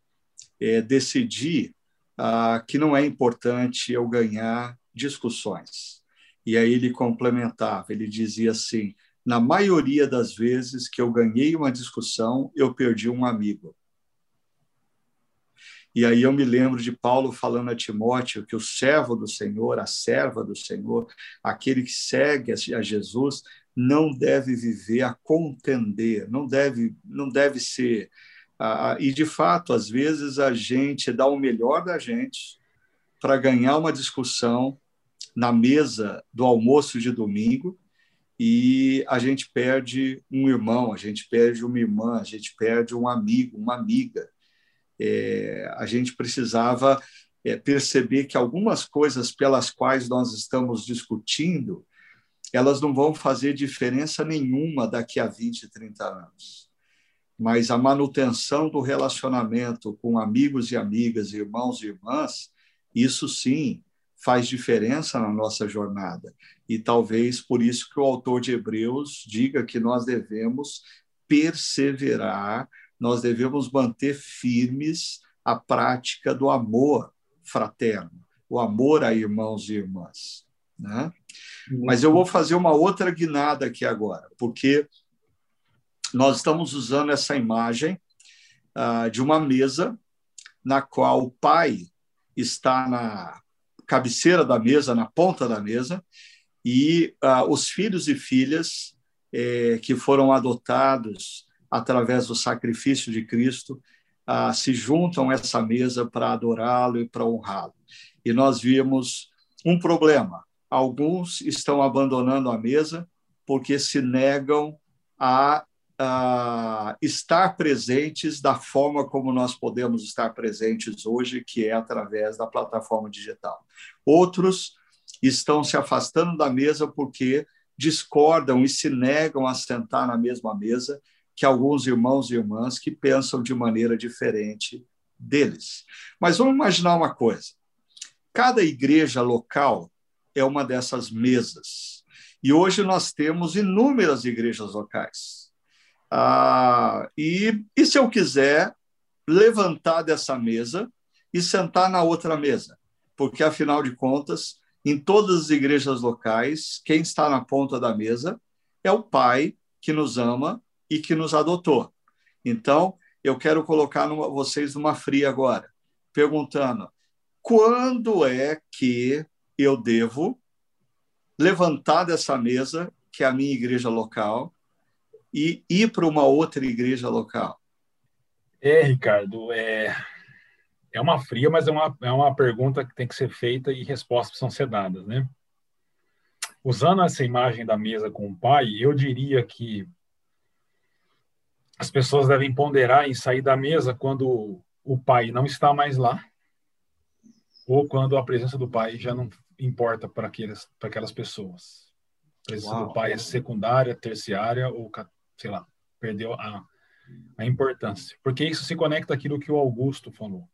é, decidi ah, que não é importante eu ganhar discussões. E aí ele complementava, ele dizia assim: na maioria das vezes que eu ganhei uma discussão, eu perdi um amigo. E aí eu me lembro de Paulo falando a Timóteo que o servo do Senhor, a serva do Senhor, aquele que segue a Jesus, não deve viver a contender, não deve, não deve ser. Ah, e de fato, às vezes a gente dá o melhor da gente para ganhar uma discussão na mesa do almoço de domingo e a gente perde um irmão, a gente perde uma irmã, a gente perde um amigo, uma amiga. É, a gente precisava é, perceber que algumas coisas pelas quais nós estamos discutindo, elas não vão fazer diferença nenhuma daqui a 20, 30 anos. Mas a manutenção do relacionamento com amigos e amigas, irmãos e irmãs, isso sim faz diferença na nossa jornada. E talvez por isso que o autor de Hebreus diga que nós devemos perseverar nós devemos manter firmes a prática do amor fraterno, o amor a irmãos e irmãs. Né? Mas eu vou fazer uma outra guinada aqui agora, porque nós estamos usando essa imagem uh, de uma mesa na qual o pai está na cabeceira da mesa, na ponta da mesa, e uh, os filhos e filhas eh, que foram adotados através do sacrifício de Cristo, ah, se juntam a essa mesa para adorá-lo e para honrá-lo. E nós vimos um problema: alguns estão abandonando a mesa porque se negam a, a estar presentes da forma como nós podemos estar presentes hoje, que é através da plataforma digital. Outros estão se afastando da mesa porque discordam e se negam a sentar na mesma mesa que alguns irmãos e irmãs que pensam de maneira diferente deles. Mas vamos imaginar uma coisa: cada igreja local é uma dessas mesas. E hoje nós temos inúmeras igrejas locais. Ah, e, e se eu quiser levantar dessa mesa e sentar na outra mesa? Porque, afinal de contas, em todas as igrejas locais, quem está na ponta da mesa é o Pai que nos ama e que nos adotou. Então, eu quero colocar numa, vocês numa fria agora, perguntando: quando é que eu devo levantar dessa mesa, que é a minha igreja local, e ir para uma outra igreja local? É, Ricardo, é, é uma fria, mas é uma, é uma pergunta que tem que ser feita e respostas são ser dadas, né? Usando essa imagem da mesa com o pai, eu diria que as pessoas devem ponderar em sair da mesa quando o pai não está mais lá ou quando a presença do pai já não importa para aquelas para aquelas pessoas. A presença Uau. do pai é secundária, terciária ou sei lá, perdeu a, a importância. Porque isso se conecta àquilo que o Augusto falou.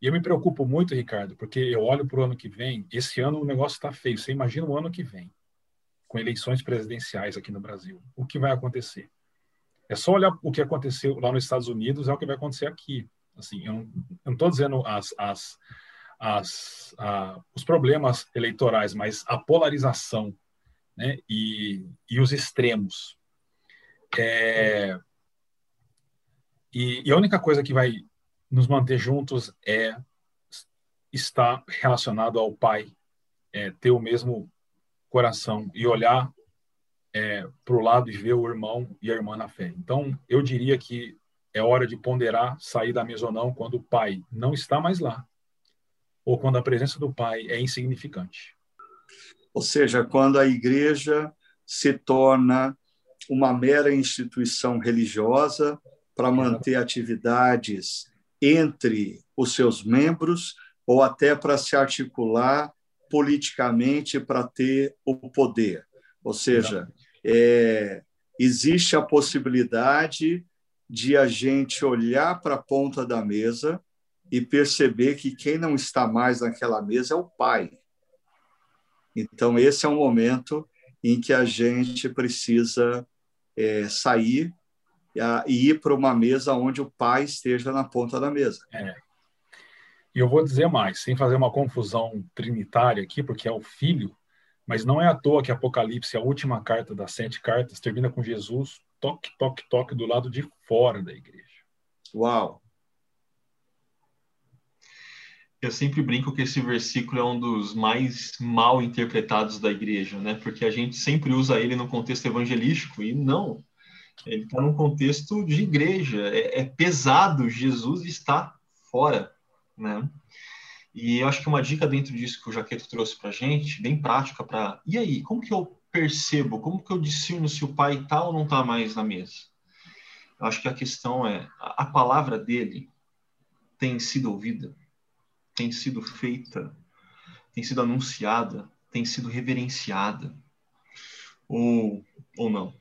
E eu me preocupo muito, Ricardo, porque eu olho para o ano que vem, esse ano o negócio está feio. Você imagina o ano que vem, com eleições presidenciais aqui no Brasil. O que vai acontecer? É só olhar o que aconteceu lá nos Estados Unidos, é o que vai acontecer aqui. Assim, eu não estou dizendo as, as, as, a, os problemas eleitorais, mas a polarização né, e, e os extremos. É, e, e, a única coisa que vai nos manter juntos é estar relacionado ao Pai, é, ter o mesmo coração e olhar é, para o lado e ver o irmão e a irmã na fé. Então, eu diria que é hora de ponderar sair da mesa ou não quando o pai não está mais lá, ou quando a presença do pai é insignificante. Ou seja, quando a igreja se torna uma mera instituição religiosa para manter atividades entre os seus membros ou até para se articular politicamente para ter o poder. Ou seja, é, existe a possibilidade de a gente olhar para a ponta da mesa e perceber que quem não está mais naquela mesa é o pai. Então, esse é um momento em que a gente precisa é, sair e ir para uma mesa onde o pai esteja na ponta da mesa. É. E eu vou dizer mais, sem fazer uma confusão trinitária aqui, porque é o Filho, mas não é à toa que Apocalipse, a última carta das sete cartas, termina com Jesus toque, toque, toque do lado de fora da igreja. Uau! Eu sempre brinco que esse versículo é um dos mais mal interpretados da igreja, né? Porque a gente sempre usa ele no contexto evangelístico e não. Ele está num contexto de igreja. É, é, pesado. Jesus está fora, né? E eu acho que uma dica dentro disso que o Jaqueto trouxe para gente, bem prática, para e aí, como que eu percebo, como que eu discerno se o pai está ou não está mais na mesa? Eu acho que a questão é a, palavra dele tem sido ouvida tem sido feita, tem sido anunciada, tem sido reverenciada, ou, ou não,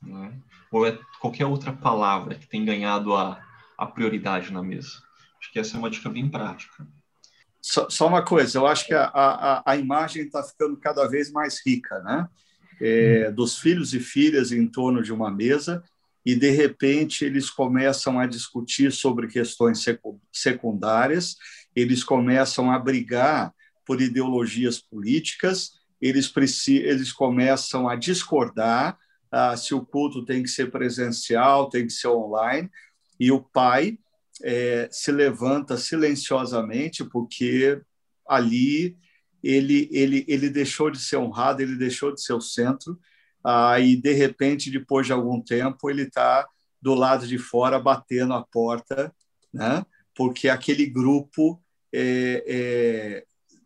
né? ou é qualquer outra palavra que tem ganhado a, a prioridade na mesa. Acho que essa é uma dica bem prática. Só, só uma coisa, eu acho que a, a, a imagem está ficando cada vez mais rica, né? É, hum. dos filhos e filhas em torno de uma mesa e de repente eles começam a discutir sobre questões secundárias eles começam a brigar por ideologias políticas, eles, eles começam a discordar ah, se o culto tem que ser presencial, tem que ser online, e o pai é, se levanta silenciosamente, porque ali ele, ele, ele deixou de ser honrado, ele deixou de ser o centro, ah, e de repente, depois de algum tempo, ele está do lado de fora batendo a porta, né? porque aquele grupo está é, é,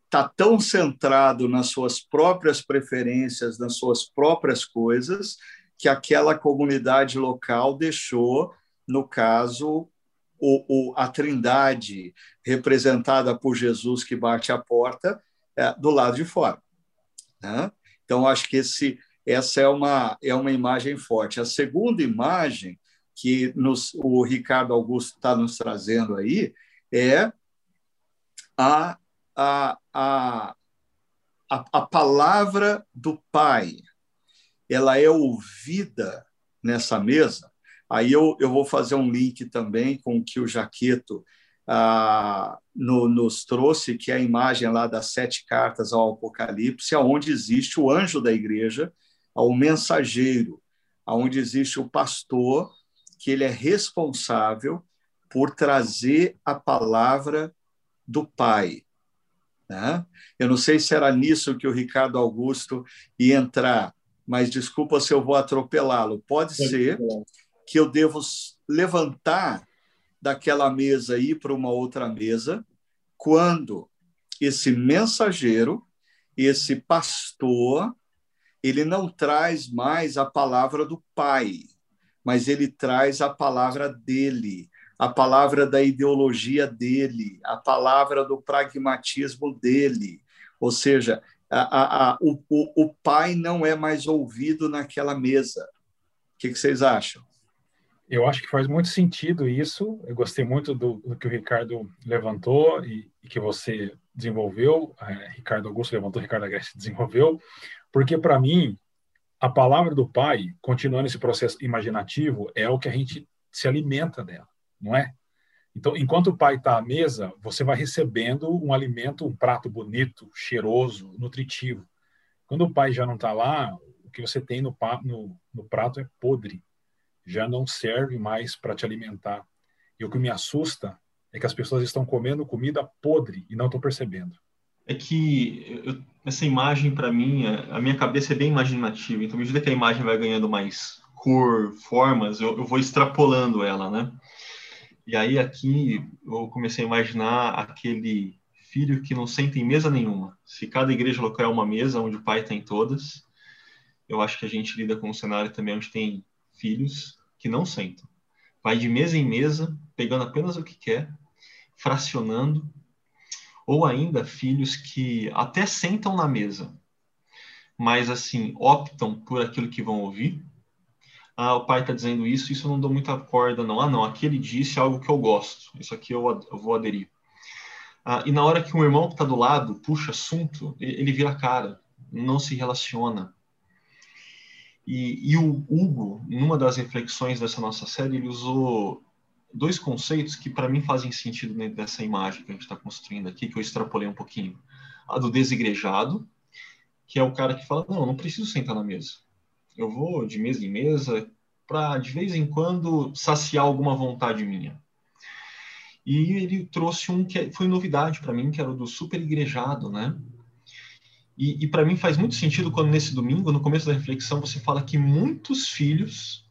tá tão centrado nas suas próprias preferências, nas suas próprias coisas, que aquela comunidade local deixou, no caso, o, o, a trindade representada por Jesus que bate a porta é, do lado de fora. Né? Então, acho que esse, essa é uma, é uma imagem forte. A segunda imagem que nos, o Ricardo Augusto está nos trazendo aí é a, a, a, a, a palavra do Pai. Ela é ouvida nessa mesa. Aí eu, eu vou fazer um link também com o que o Jaqueto ah, no, nos trouxe, que é a imagem lá das sete cartas ao Apocalipse, onde existe o anjo da igreja, o mensageiro, onde existe o pastor, que ele é responsável por trazer a palavra do Pai. Né? Eu não sei se era nisso que o Ricardo Augusto ia entrar, mas desculpa se eu vou atropelá-lo. Pode ser que eu devo levantar daquela mesa e ir para uma outra mesa quando esse mensageiro, esse pastor, ele não traz mais a palavra do Pai, mas ele traz a palavra dele, a palavra da ideologia dele, a palavra do pragmatismo dele. Ou seja, a, a, a, o, o, pai não é mais ouvido naquela mesa. O que, que, vocês acham? Eu acho que faz muito sentido isso. Eu gostei muito do, do que o Ricardo levantou e, e que você desenvolveu. É, Ricardo Augusto levantou, Ricardo Agreste desenvolveu, porque para mim a palavra do pai, continuando esse processo imaginativo, é o que a gente se alimenta dela não é? Então, enquanto o pai está à mesa, você vai recebendo um alimento, um prato bonito, cheiroso, nutritivo. Quando o pai já não está lá, o que você tem no, no, no prato é podre, já não serve mais para te alimentar. E o que me assusta é que as pessoas estão comendo comida podre e não estão percebendo. É que eu, essa imagem, para mim, é, a minha cabeça é bem imaginativa. Então, à medida que a imagem vai ganhando mais cor, formas, eu, eu vou extrapolando ela, né? E aí aqui eu comecei a imaginar aquele filho que não senta em mesa nenhuma. Se cada igreja local é uma mesa onde o pai tem todas, eu acho que a gente lida com um cenário também onde tem filhos que não sentam. Vai de mesa em mesa, pegando apenas o que quer, fracionando, ou ainda filhos que até sentam na mesa, mas assim optam por aquilo que vão ouvir ah, o pai está dizendo isso, isso eu não dou muita corda, não. Ah, não, aqui ele disse algo que eu gosto, isso aqui eu, eu vou aderir. Ah, e na hora que um irmão que está do lado puxa assunto, ele vira cara, não se relaciona. E, e, o Hugo, numa das reflexões dessa nossa série, ele usou dois conceitos que para mim fazem sentido dentro dessa imagem que a gente está construindo aqui, que eu extrapolei um pouquinho. A do desigrejado, que é o cara que fala: não, não preciso sentar na mesa. Eu vou de mesa em mesa para de vez em quando saciar alguma vontade minha. E ele trouxe um que foi novidade para mim, que era o do super igrejado, né? E, e para mim faz muito sentido quando nesse domingo, no começo da reflexão, você fala que muitos filhos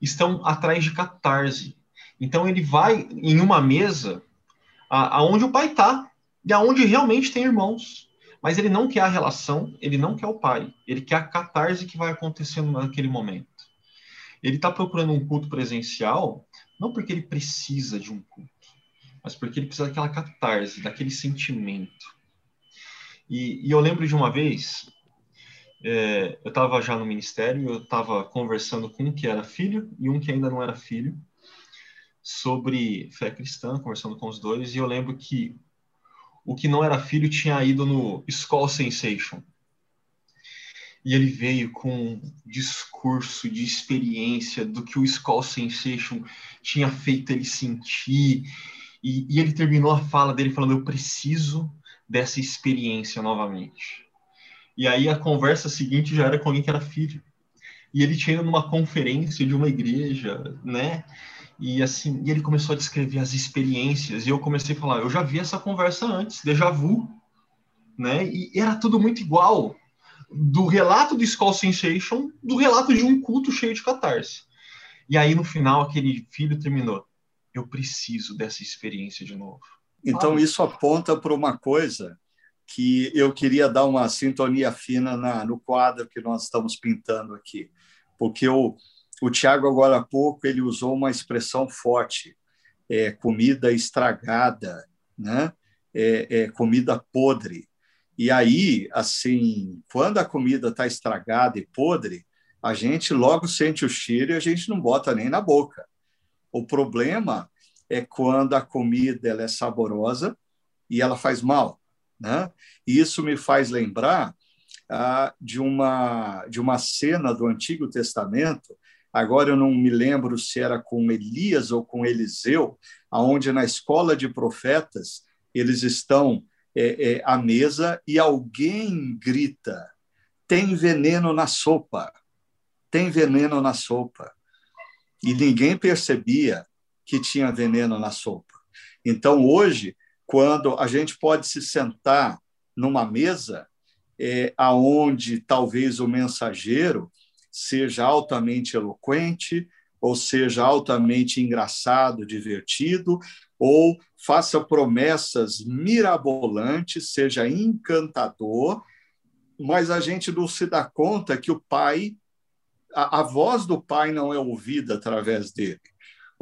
estão atrás de catarse. Então ele vai em uma mesa aonde o pai está e aonde realmente tem irmãos. Mas ele não quer a relação, ele não quer o pai, ele quer a catarse que vai acontecendo naquele momento. Ele está procurando um culto presencial, não porque ele precisa de um culto, mas porque ele precisa daquela catarse, daquele sentimento. E, e eu lembro de uma vez, é, eu estava já no ministério, eu estava conversando com um que era filho e um que ainda não era filho, sobre fé cristã, conversando com os dois, e eu lembro que o que não era filho tinha ido no Skull Sensation. E ele veio com um discurso de experiência do que o Skull Sensation tinha feito ele sentir. E, e ele terminou a fala dele falando: Eu preciso dessa experiência novamente. E aí a conversa seguinte já era com alguém que era filho. E ele tinha ido numa conferência de uma igreja, né? E assim, e ele começou a descrever as experiências, e eu comecei a falar, eu já vi essa conversa antes, déjà vu, né? E era tudo muito igual. Do relato do Skull Sensation, do relato de um culto cheio de catarse. E aí no final aquele filho terminou, eu preciso dessa experiência de novo. Então isso aponta para uma coisa que eu queria dar uma sintonia fina na, no quadro que nós estamos pintando aqui, porque o, o Tiago, agora há pouco, ele usou uma expressão forte, é, comida estragada, né? É, é, comida podre. E aí, assim, quando a comida está estragada e podre, a gente logo sente o cheiro e a gente não bota nem na boca. O problema é quando a comida ela é saborosa e ela faz mal. Né? E isso me faz lembrar ah, de, uma, de uma cena do Antigo Testamento, agora eu não me lembro se era com Elias ou com Eliseu, aonde na escola de profetas eles estão é, é, à mesa e alguém grita: tem veneno na sopa, tem veneno na sopa. E ninguém percebia que tinha veneno na sopa. Então, hoje, quando a gente pode se sentar numa mesa é, aonde talvez o mensageiro seja altamente eloquente, ou seja altamente engraçado, divertido, ou faça promessas mirabolantes, seja encantador, mas a gente não se dá conta que o pai, a, a voz do pai não é ouvida através dele.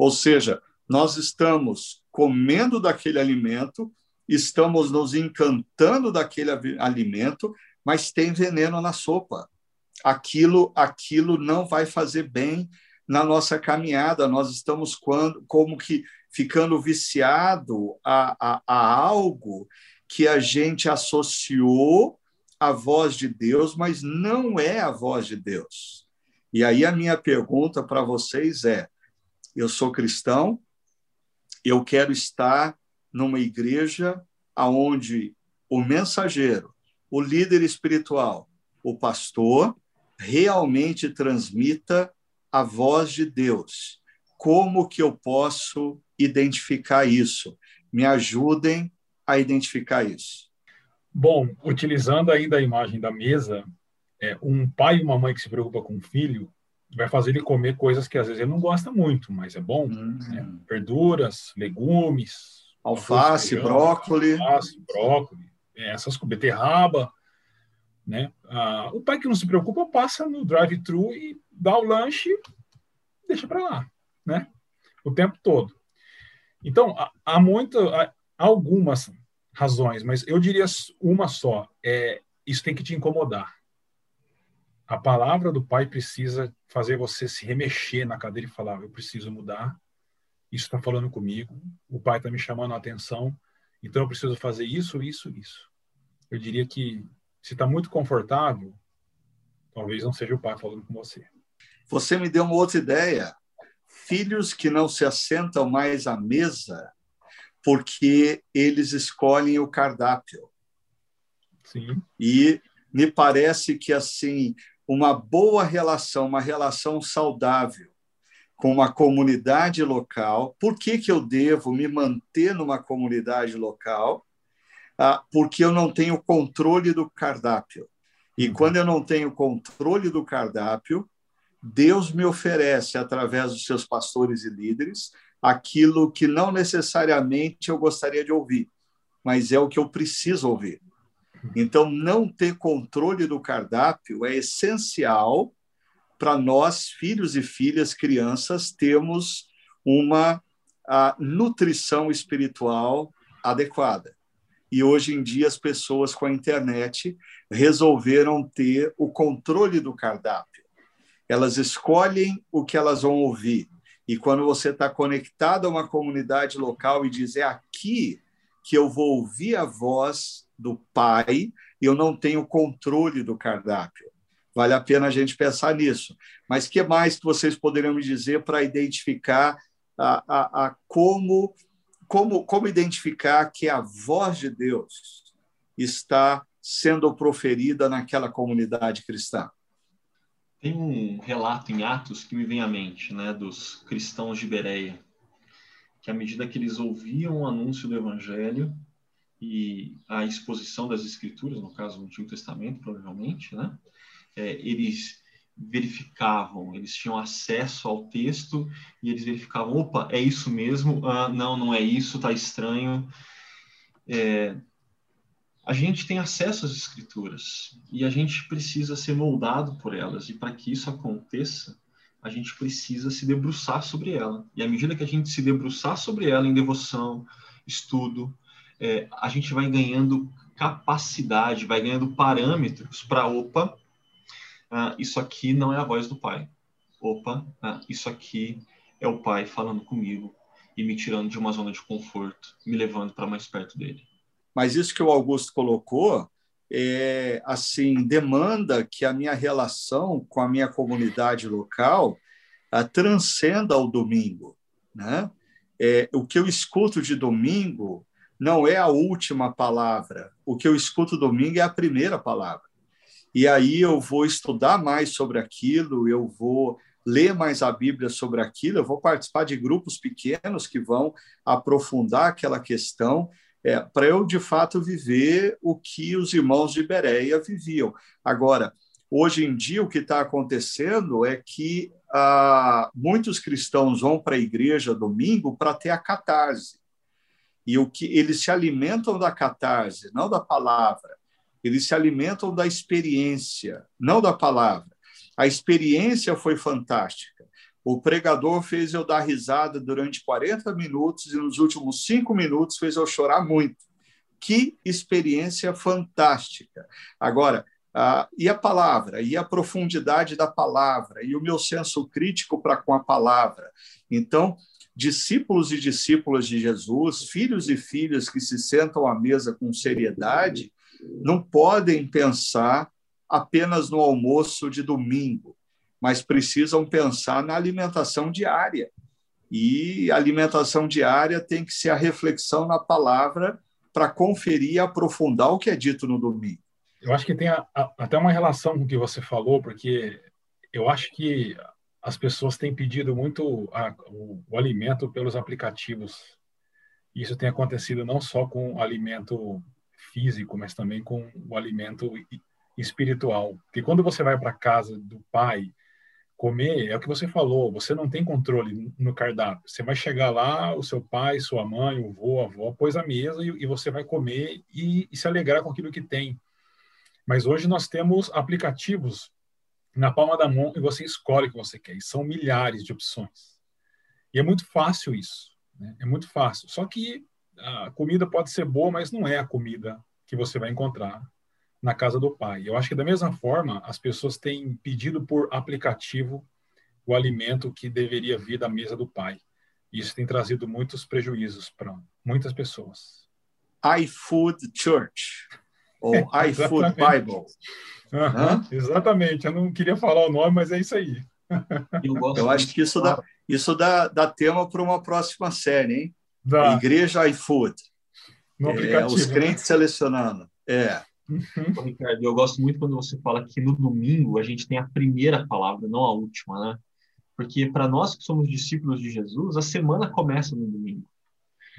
Ou seja, nós estamos comendo daquele alimento, estamos nos encantando daquele alimento, mas tem veneno na sopa. Aquilo, aquilo não vai fazer bem na nossa caminhada. Nós estamos quando, como que ficando viciado a, a, a algo que a gente associou à voz de Deus, mas não é a voz de Deus. E aí a minha pergunta para vocês é: eu sou cristão, eu quero estar numa igreja aonde o mensageiro, o líder espiritual, o pastor, realmente transmita a voz de Deus. Como que eu posso identificar isso? Me ajudem a identificar isso. Bom, utilizando ainda a imagem da mesa, é, um pai e uma mãe que se preocupa com o filho vai fazer ele comer coisas que às vezes ele não gosta muito, mas é bom. Hum. Né? Verduras, legumes, alface, feijão, brócolis, alface, brócolis, é, essas beterraba, né? Ah, o pai que não se preocupa passa no drive-thru e dá o lanche, deixa para lá, né? O tempo todo. Então há, muita, há algumas razões, mas eu diria uma só: é isso tem que te incomodar. A palavra do Pai precisa fazer você se remexer na cadeira e falar: eu preciso mudar. Isso está falando comigo. O Pai está me chamando a atenção. Então eu preciso fazer isso, isso, isso. Eu diria que se está muito confortável, talvez não seja o Pai falando com você. Você me deu uma outra ideia. filhos que não se assentam mais à mesa porque eles escolhem o cardápio. Sim. E me parece que assim uma boa relação, uma relação saudável com uma comunidade local. Por que, que eu devo me manter numa comunidade local? Ah, porque eu não tenho controle do cardápio. E uhum. quando eu não tenho controle do cardápio, Deus me oferece, através dos seus pastores e líderes, aquilo que não necessariamente eu gostaria de ouvir, mas é o que eu preciso ouvir. Então, não ter controle do cardápio é essencial para nós, filhos e filhas, crianças, termos uma nutrição espiritual adequada. E hoje em dia, as pessoas com a internet resolveram ter o controle do cardápio. Elas escolhem o que elas vão ouvir. E quando você está conectado a uma comunidade local e diz é aqui que eu vou ouvir a voz do Pai, eu não tenho controle do cardápio. Vale a pena a gente pensar nisso. Mas que mais vocês poderiam me dizer para identificar a, a, a como, como, como identificar que a voz de Deus está sendo proferida naquela comunidade cristã? Tem um relato em Atos que me vem à mente, né, dos cristãos de Bereia, que à medida que eles ouviam o anúncio do evangelho e a exposição das escrituras, no caso do Antigo Testamento, provavelmente, né, é, eles verificavam, eles tinham acesso ao texto e eles verificavam, opa, é isso mesmo, ah, não, não é isso, tá estranho. É, a gente tem acesso às escrituras e a gente precisa ser moldado por elas. E para que isso aconteça, a gente precisa se debruçar sobre ela. E à medida que a gente se debruçar sobre ela em devoção, estudo, é, a gente vai ganhando capacidade, vai ganhando parâmetros para, opa, ah, isso aqui não é a voz do Pai. Opa, ah, isso aqui é o Pai falando comigo e me tirando de uma zona de conforto, me levando para mais perto dele. Mas isso que o Augusto colocou é, assim demanda que a minha relação com a minha comunidade local a, transcenda o domingo, né? É, o que eu escuto de domingo não é a última palavra. O que eu escuto domingo é a primeira palavra. E aí eu vou estudar mais sobre aquilo, eu vou ler mais a Bíblia sobre aquilo, eu vou participar de grupos pequenos que vão aprofundar aquela questão é, para eu, de fato, viver o que os irmãos de Bereia viviam. Agora, hoje em dia, o que está acontecendo é que ah, muitos cristãos vão para a igreja domingo para ter a catarse. E o que eles se alimentam da catarse, não da palavra. Eles se alimentam da experiência, não da palavra. A experiência foi fantástica. O pregador fez eu dar risada durante 40 minutos e nos últimos cinco minutos fez eu chorar muito. Que experiência fantástica. Agora, e a palavra, e a profundidade da palavra, e o meu senso crítico para com a palavra. Então, discípulos e discípulas de Jesus, filhos e filhas que se sentam à mesa com seriedade, não podem pensar apenas no almoço de domingo, mas precisam pensar na alimentação diária. E a alimentação diária tem que ser a reflexão na palavra para conferir e aprofundar o que é dito no domingo. Eu acho que tem a, a, até uma relação com o que você falou, porque eu acho que as pessoas têm pedido muito a, o, o, alimento pelos aplicativos. Isso tem acontecido não só com o alimento físico, mas também com o alimento espiritual. Porque quando você vai para casa do pai comer é o que você falou, você não tem controle no cardápio. Você vai chegar lá, o seu pai, sua mãe, o avô, a avó, pôs a mesa e, e você vai comer e, e, se alegrar com aquilo que tem. Mas hoje nós temos aplicativos na palma da mão e você escolhe o que você quer. E são milhares de opções. E é muito fácil isso. Né? É muito fácil. Só que a comida pode ser boa, mas não é a comida que você vai encontrar na casa do pai. Eu acho que da mesma forma as pessoas têm pedido por aplicativo o alimento que deveria vir da mesa do pai. Isso tem trazido muitos prejuízos para muitas pessoas. iFood Church ou (laughs) iFood Bible. Uhum, exatamente. Eu não queria falar o nome, mas é isso aí. Eu, (laughs) eu acho que isso dá, Isso dá, dá tema para uma próxima série, hein? Da... Igreja iFood. No é, os né? crentes selecionando. É. Uhum. Ricardo, eu gosto muito quando você fala que no domingo a gente tem a primeira palavra, não a última, né? Porque para nós que somos discípulos de Jesus, a semana começa no domingo.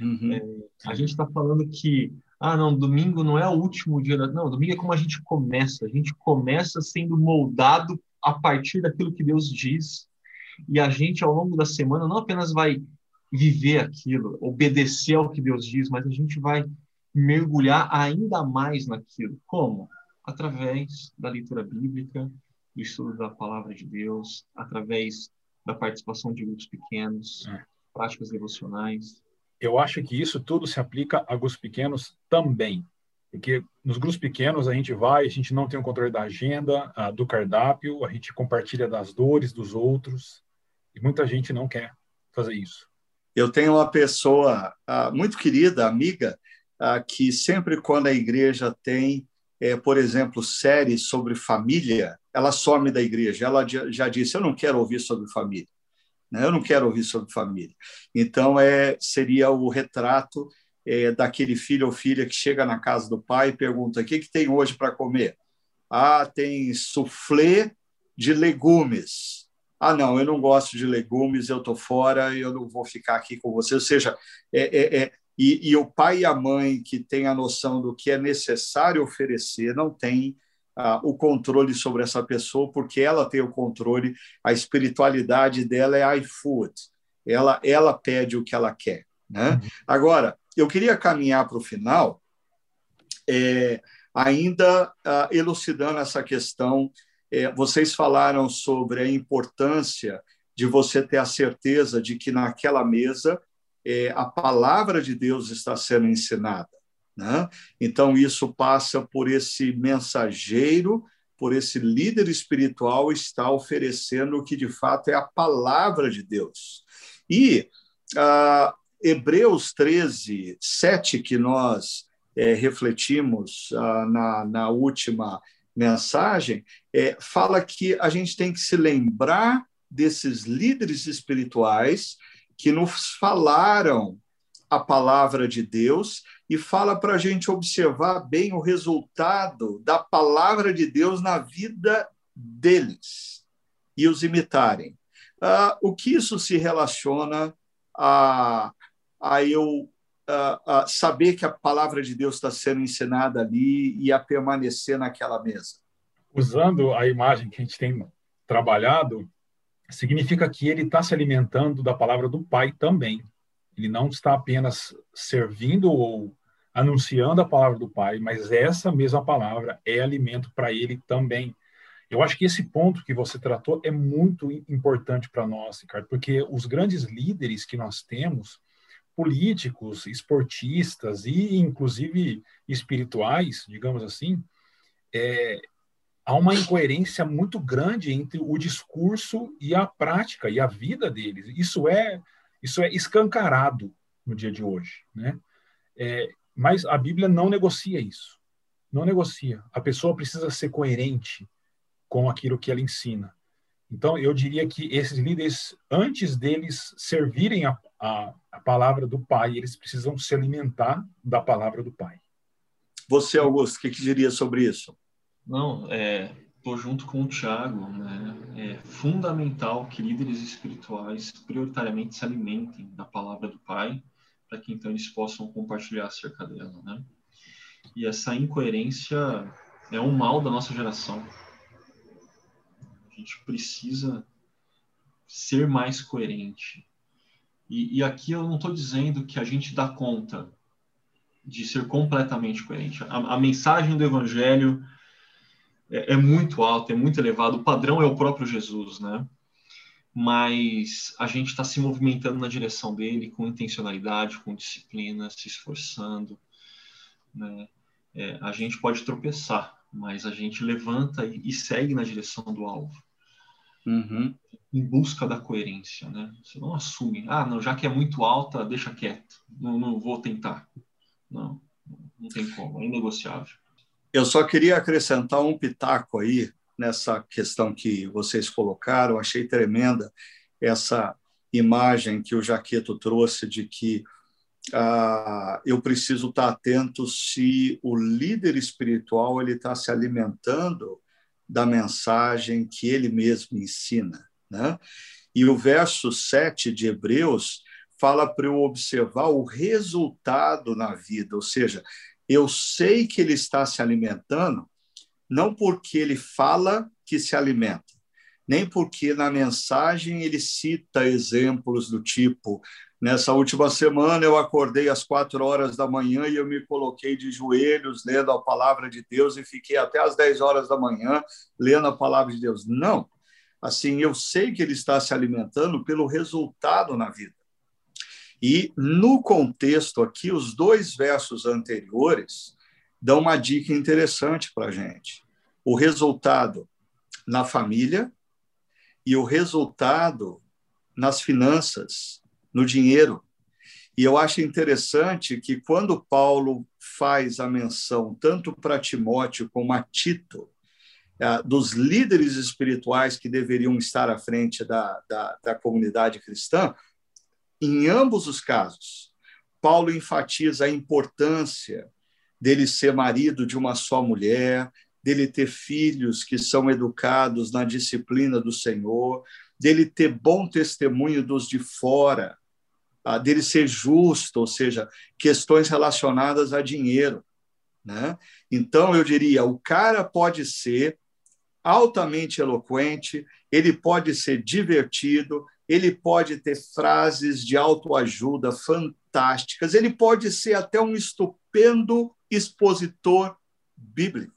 Uhum. É, a gente está falando que, ah, não, domingo não é o último dia da. Não, domingo é como a gente começa. A gente começa sendo moldado a partir daquilo que Deus diz. E a gente, ao longo da semana, não apenas vai viver aquilo, obedecer ao que Deus diz, mas a gente vai mergulhar ainda mais naquilo. Como? Através da leitura bíblica, do estudo da palavra de Deus, através da participação de grupos pequenos, é. práticas devocionais. Eu acho que isso tudo se aplica a grupos pequenos também. Porque nos grupos pequenos a gente vai, a gente não tem o controle da agenda, do cardápio, a gente compartilha das dores dos outros, e muita gente não quer fazer isso. Eu tenho uma pessoa muito querida, amiga, que sempre quando a igreja tem, é, por exemplo, séries sobre família, ela some da igreja. Ela já disse: Eu não quero ouvir sobre família. Né? Eu não quero ouvir sobre família. Então, é, seria o retrato é, daquele filho ou filha que chega na casa do pai e pergunta: O que, que tem hoje para comer? Ah, tem soufflé de legumes. Ah, não, eu não gosto de legumes, eu estou fora, eu não vou ficar aqui com você. Ou seja, é, é, é e, e, o pai e a mãe que têm a noção do que é necessário oferecer não tem ah, o controle sobre essa pessoa, porque ela tem o controle, a espiritualidade dela é iFood, ela, ela pede o que ela quer. Né? Uhum. Agora, eu queria caminhar para o final, é, ainda ah, elucidando essa questão. É, vocês falaram sobre a importância de você ter a certeza de que naquela mesa é, a palavra de Deus está sendo ensinada. Né? Então, isso passa por esse mensageiro, por esse líder espiritual está oferecendo o que de fato é a palavra de Deus. E ah, Hebreus 13, 7, que nós é, refletimos ah, na, na última mensagem, é, fala que a gente tem que se lembrar desses líderes espirituais que nos falaram a palavra de Deus e fala para a gente observar bem o resultado da palavra de Deus na vida deles e os imitarem. Ah, o que isso se relaciona a, a eu a, saber que a palavra de Deus está sendo ensinada ali e a permanecer naquela mesa? Usando a imagem que a gente tem trabalhado, significa que ele está se alimentando da palavra do Pai também. Ele não está apenas servindo ou anunciando a palavra do Pai, mas essa mesma palavra é alimento para ele também. Eu acho que esse ponto que você tratou é muito importante para nós, Ricardo, porque os grandes líderes que nós temos, políticos, esportistas e inclusive espirituais, digamos assim, é, há uma incoerência muito grande entre o discurso e a prática e a vida deles. Isso é isso é escancarado no dia de hoje, né? É, mas a Bíblia não negocia isso. Não negocia. A pessoa precisa ser coerente com aquilo que ela ensina. Então, eu diria que esses líderes, antes deles servirem a, a, a palavra do Pai, eles precisam se alimentar da palavra do Pai. Você, Augusto, o que, que diria sobre isso? Não, é, tô junto com o Tiago, né? É fundamental que líderes espirituais prioritariamente se alimentem da palavra do Pai, para que então eles possam compartilhar acerca dela, né? E essa incoerência é um mal da nossa geração. A gente precisa ser mais coerente. E, e aqui eu não estou dizendo que a gente dá conta de ser completamente coerente. A, a mensagem do Evangelho é, é muito alto, é muito elevado. O padrão é o próprio Jesus, né? Mas a gente está se movimentando na direção dele com intencionalidade, com disciplina, se esforçando. Né? É, a gente pode tropeçar, mas a gente levanta e, e segue na direção do alvo. Uhum. Em busca da coerência, né? Você não assume, ah, não, já que é muito alta, deixa quieto, não, não vou tentar. Não, não tem como, é inegociável. Eu só queria acrescentar um pitaco aí nessa questão que vocês colocaram, achei tremenda essa imagem que o Jaqueto trouxe de que ah, eu preciso estar atento se o líder espiritual ele está se alimentando da mensagem que ele mesmo ensina. Né? E o verso 7 de Hebreus fala para eu observar o resultado na vida, ou seja, eu sei que ele está se alimentando, não porque ele fala que se alimenta, nem porque na mensagem ele cita exemplos do tipo: nessa última semana eu acordei às quatro horas da manhã e eu me coloquei de joelhos lendo a palavra de Deus e fiquei até às dez horas da manhã lendo a palavra de Deus. Não. Assim, eu sei que ele está se alimentando pelo resultado na vida. E no contexto aqui, os dois versos anteriores dão uma dica interessante para a gente. O resultado na família e o resultado nas finanças, no dinheiro. E eu acho interessante que quando Paulo faz a menção, tanto para Timóteo como a Tito, eh, dos líderes espirituais que deveriam estar à frente da, da, da comunidade cristã, em ambos os casos, Paulo enfatiza a importância dele ser marido de uma só mulher, dele ter filhos que são educados na disciplina do Senhor, dele ter bom testemunho dos de fora, ah, dele ser justo, ou seja, questões relacionadas a dinheiro. Né? Então, eu diria: o cara pode ser altamente eloquente, ele pode ser divertido, ele pode ter frases de autoajuda fantásticas, ele pode ser até um estupendo expositor bíblico.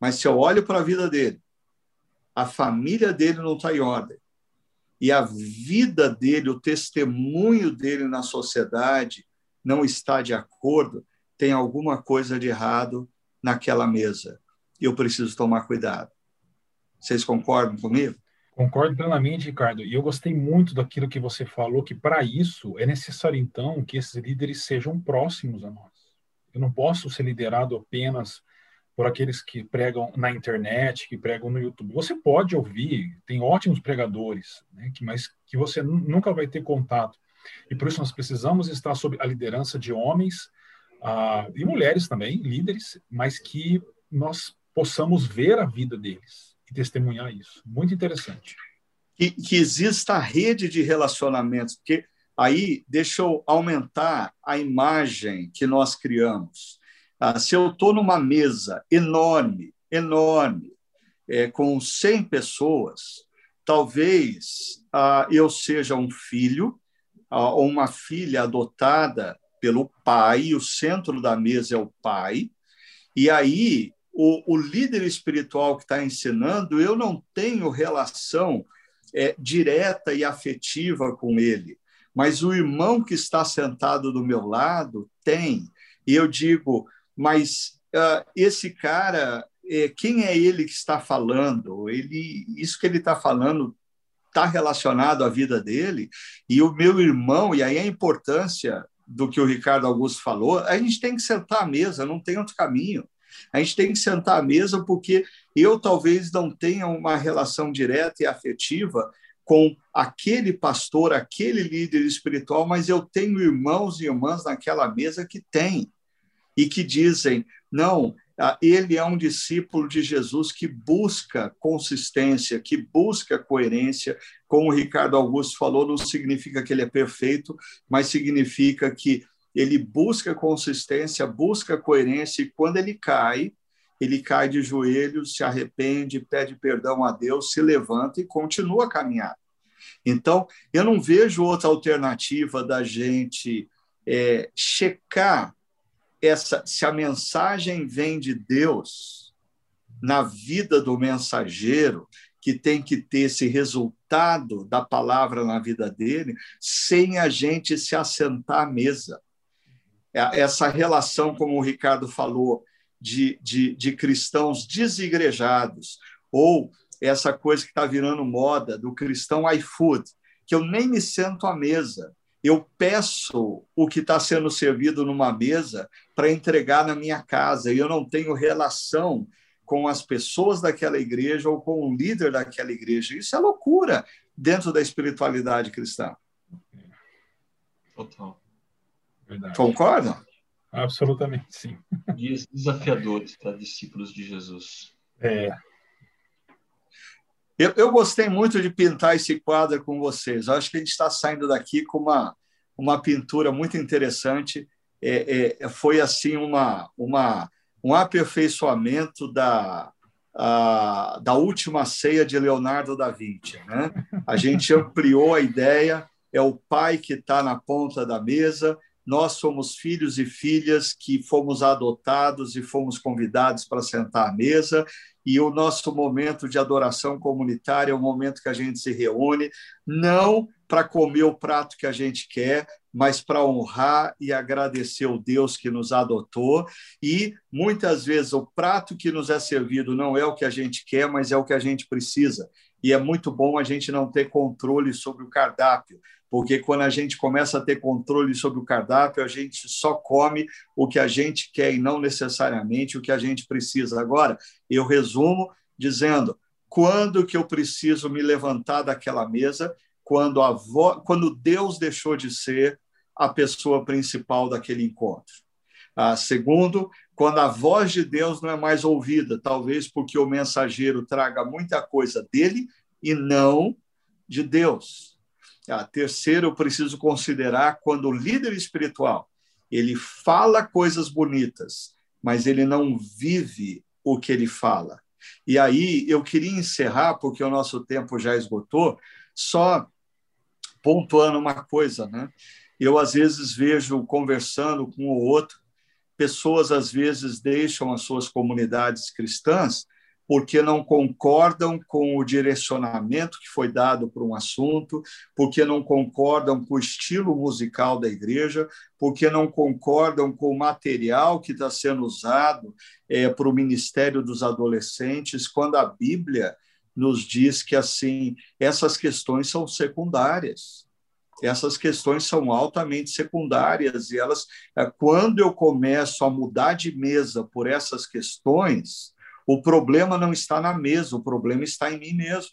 Mas se eu olho para a vida dele, a família dele não está em ordem. E a vida dele, o testemunho dele na sociedade não está de acordo, tem alguma coisa de errado naquela mesa. Eu preciso tomar cuidado. Vocês concordam comigo? Concordo plenamente, Ricardo. E eu gostei muito daquilo que você falou, que para isso é necessário, então, que esses líderes sejam próximos a nós. Eu não posso ser liderado apenas por aqueles que pregam na internet, que pregam no YouTube. Você pode ouvir, tem ótimos pregadores, né, que, mas que você nunca vai ter contato. E por isso nós precisamos estar sob a liderança de homens ah, e mulheres também, líderes, mas que nós possamos ver a vida deles e testemunhar isso. Muito interessante. Que, exista a rede de relacionamentos, porque aí deixa eu aumentar a imagem que nós criamos ah, se eu estou numa mesa enorme, enorme, é, com 100 pessoas, talvez ah, eu seja um filho ah, ou uma filha adotada pelo pai, o centro da mesa é o pai, e aí o, o líder espiritual que está ensinando, eu não tenho relação é, direta e afetiva com ele, mas o irmão que está sentado do meu lado tem. E eu digo, mas uh, esse cara, é, quem é ele que está falando? Ele, isso que ele está falando está relacionado à vida dele e o meu irmão e aí a importância do que o Ricardo Augusto falou, a gente tem que sentar à mesa, não tem outro caminho. A gente tem que sentar à mesa porque eu talvez não tenha uma relação direta e afetiva com aquele pastor, aquele líder espiritual, mas eu tenho irmãos e irmãs naquela mesa que têm e que dizem: não, ele é um discípulo de Jesus que busca consistência, que busca coerência. Como o Ricardo Augusto falou, não significa que ele é perfeito, mas significa que ele busca consistência, busca coerência, e quando ele cai, ele cai de joelhos, se arrepende, pede perdão a Deus, se levanta e continua a caminhar. Então, eu não vejo outra alternativa da gente é, checar essa, se a mensagem vem de Deus na vida do mensageiro, que tem que ter esse resultado da palavra na vida dele, sem a gente se assentar à mesa. É, essa relação, como o Ricardo falou, de, de, de cristãos desigrejados, ou essa coisa que está virando moda do cristão iFood, que eu nem me sento à mesa, eu peço o que está sendo servido numa mesa para entregar na minha casa e eu não tenho relação com as pessoas daquela igreja ou com o líder daquela igreja. Isso é loucura dentro da espiritualidade cristã. Total. Verdade. Concordam? Absolutamente, sim. Dias desafiadores para discípulos de Jesus. É. Eu, eu gostei muito de pintar esse quadro com vocês. Eu acho que a gente está saindo daqui com uma, uma pintura muito interessante. É, é, foi assim uma, uma, um aperfeiçoamento da, a, da última ceia de Leonardo da Vinci. Né? A gente ampliou a ideia, é o pai que está na ponta da mesa, nós somos filhos e filhas que fomos adotados e fomos convidados para sentar à mesa, e o nosso momento de adoração comunitária é o momento que a gente se reúne, não para comer o prato que a gente quer, mas para honrar e agradecer o Deus que nos adotou. E muitas vezes o prato que nos é servido não é o que a gente quer, mas é o que a gente precisa. E é muito bom a gente não ter controle sobre o cardápio, porque quando a gente começa a ter controle sobre o cardápio, a gente só come o que a gente quer e não necessariamente o que a gente precisa. Agora, eu resumo dizendo: quando que eu preciso me levantar daquela mesa? Quando, a vo... quando Deus deixou de ser a pessoa principal daquele encontro. Ah, segundo, quando a voz de Deus não é mais ouvida, talvez porque o mensageiro traga muita coisa dele e não de Deus. A terceira, eu preciso considerar quando o líder espiritual ele fala coisas bonitas, mas ele não vive o que ele fala. E aí eu queria encerrar, porque o nosso tempo já esgotou, só pontuando uma coisa, né? Eu às vezes vejo conversando com o outro, pessoas às vezes deixam as suas comunidades cristãs porque não concordam com o direcionamento que foi dado para um assunto, porque não concordam com o estilo musical da igreja, porque não concordam com o material que está sendo usado é, para o ministério dos adolescentes, quando a Bíblia nos diz que assim essas questões são secundárias. Essas questões são altamente secundárias e elas, é, quando eu começo a mudar de mesa por essas questões, o problema não está na mesa, o problema está em mim mesmo.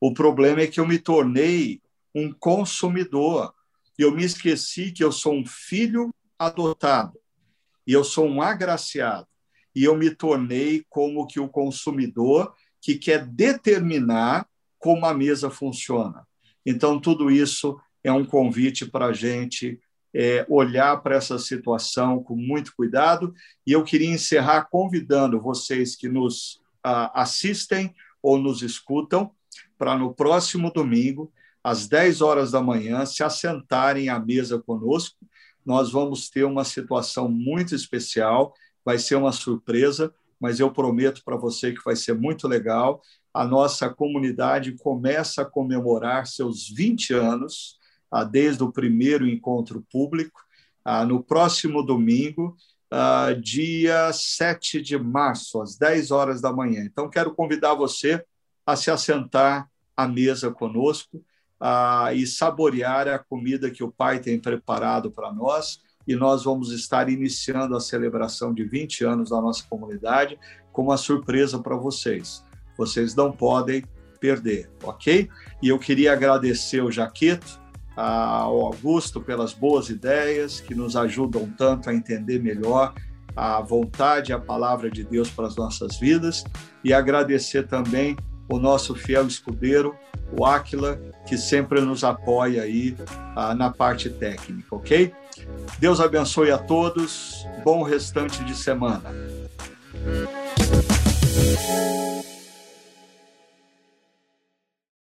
O problema é que eu me tornei um consumidor. E eu me esqueci que eu sou um filho adotado e eu sou um agraciado. E eu me tornei como que o consumidor que quer determinar como a mesa funciona. Então, tudo isso é um convite para a gente é, olhar para essa situação com muito cuidado. E eu queria encerrar convidando vocês que nos assistem ou nos escutam para no próximo domingo, às 10 horas da manhã, se assentarem à mesa conosco. Nós vamos ter uma situação muito especial, vai ser uma surpresa, mas eu prometo para você que vai ser muito legal. A nossa comunidade começa a comemorar seus 20 anos desde o primeiro encontro público, ah, no próximo domingo, ah, dia 7 de março, às 10 horas da manhã. Então, quero convidar você a se assentar à mesa conosco e saborear a comida que o Pai tem preparado para nós. E nós vamos estar iniciando a celebração de 20 anos da nossa comunidade com uma surpresa para vocês. Vocês não podem perder, ok? E eu queria agradecer o Jaqueto, ao Augusto pelas boas ideias que nos ajudam tanto a entender melhor a vontade a palavra de Deus para as nossas vidas e agradecer também o nosso fiel escudeiro, o Áquila, que sempre nos apoia aí ah, na parte técnica, ok? Deus abençoe a todos, bom restante de semana.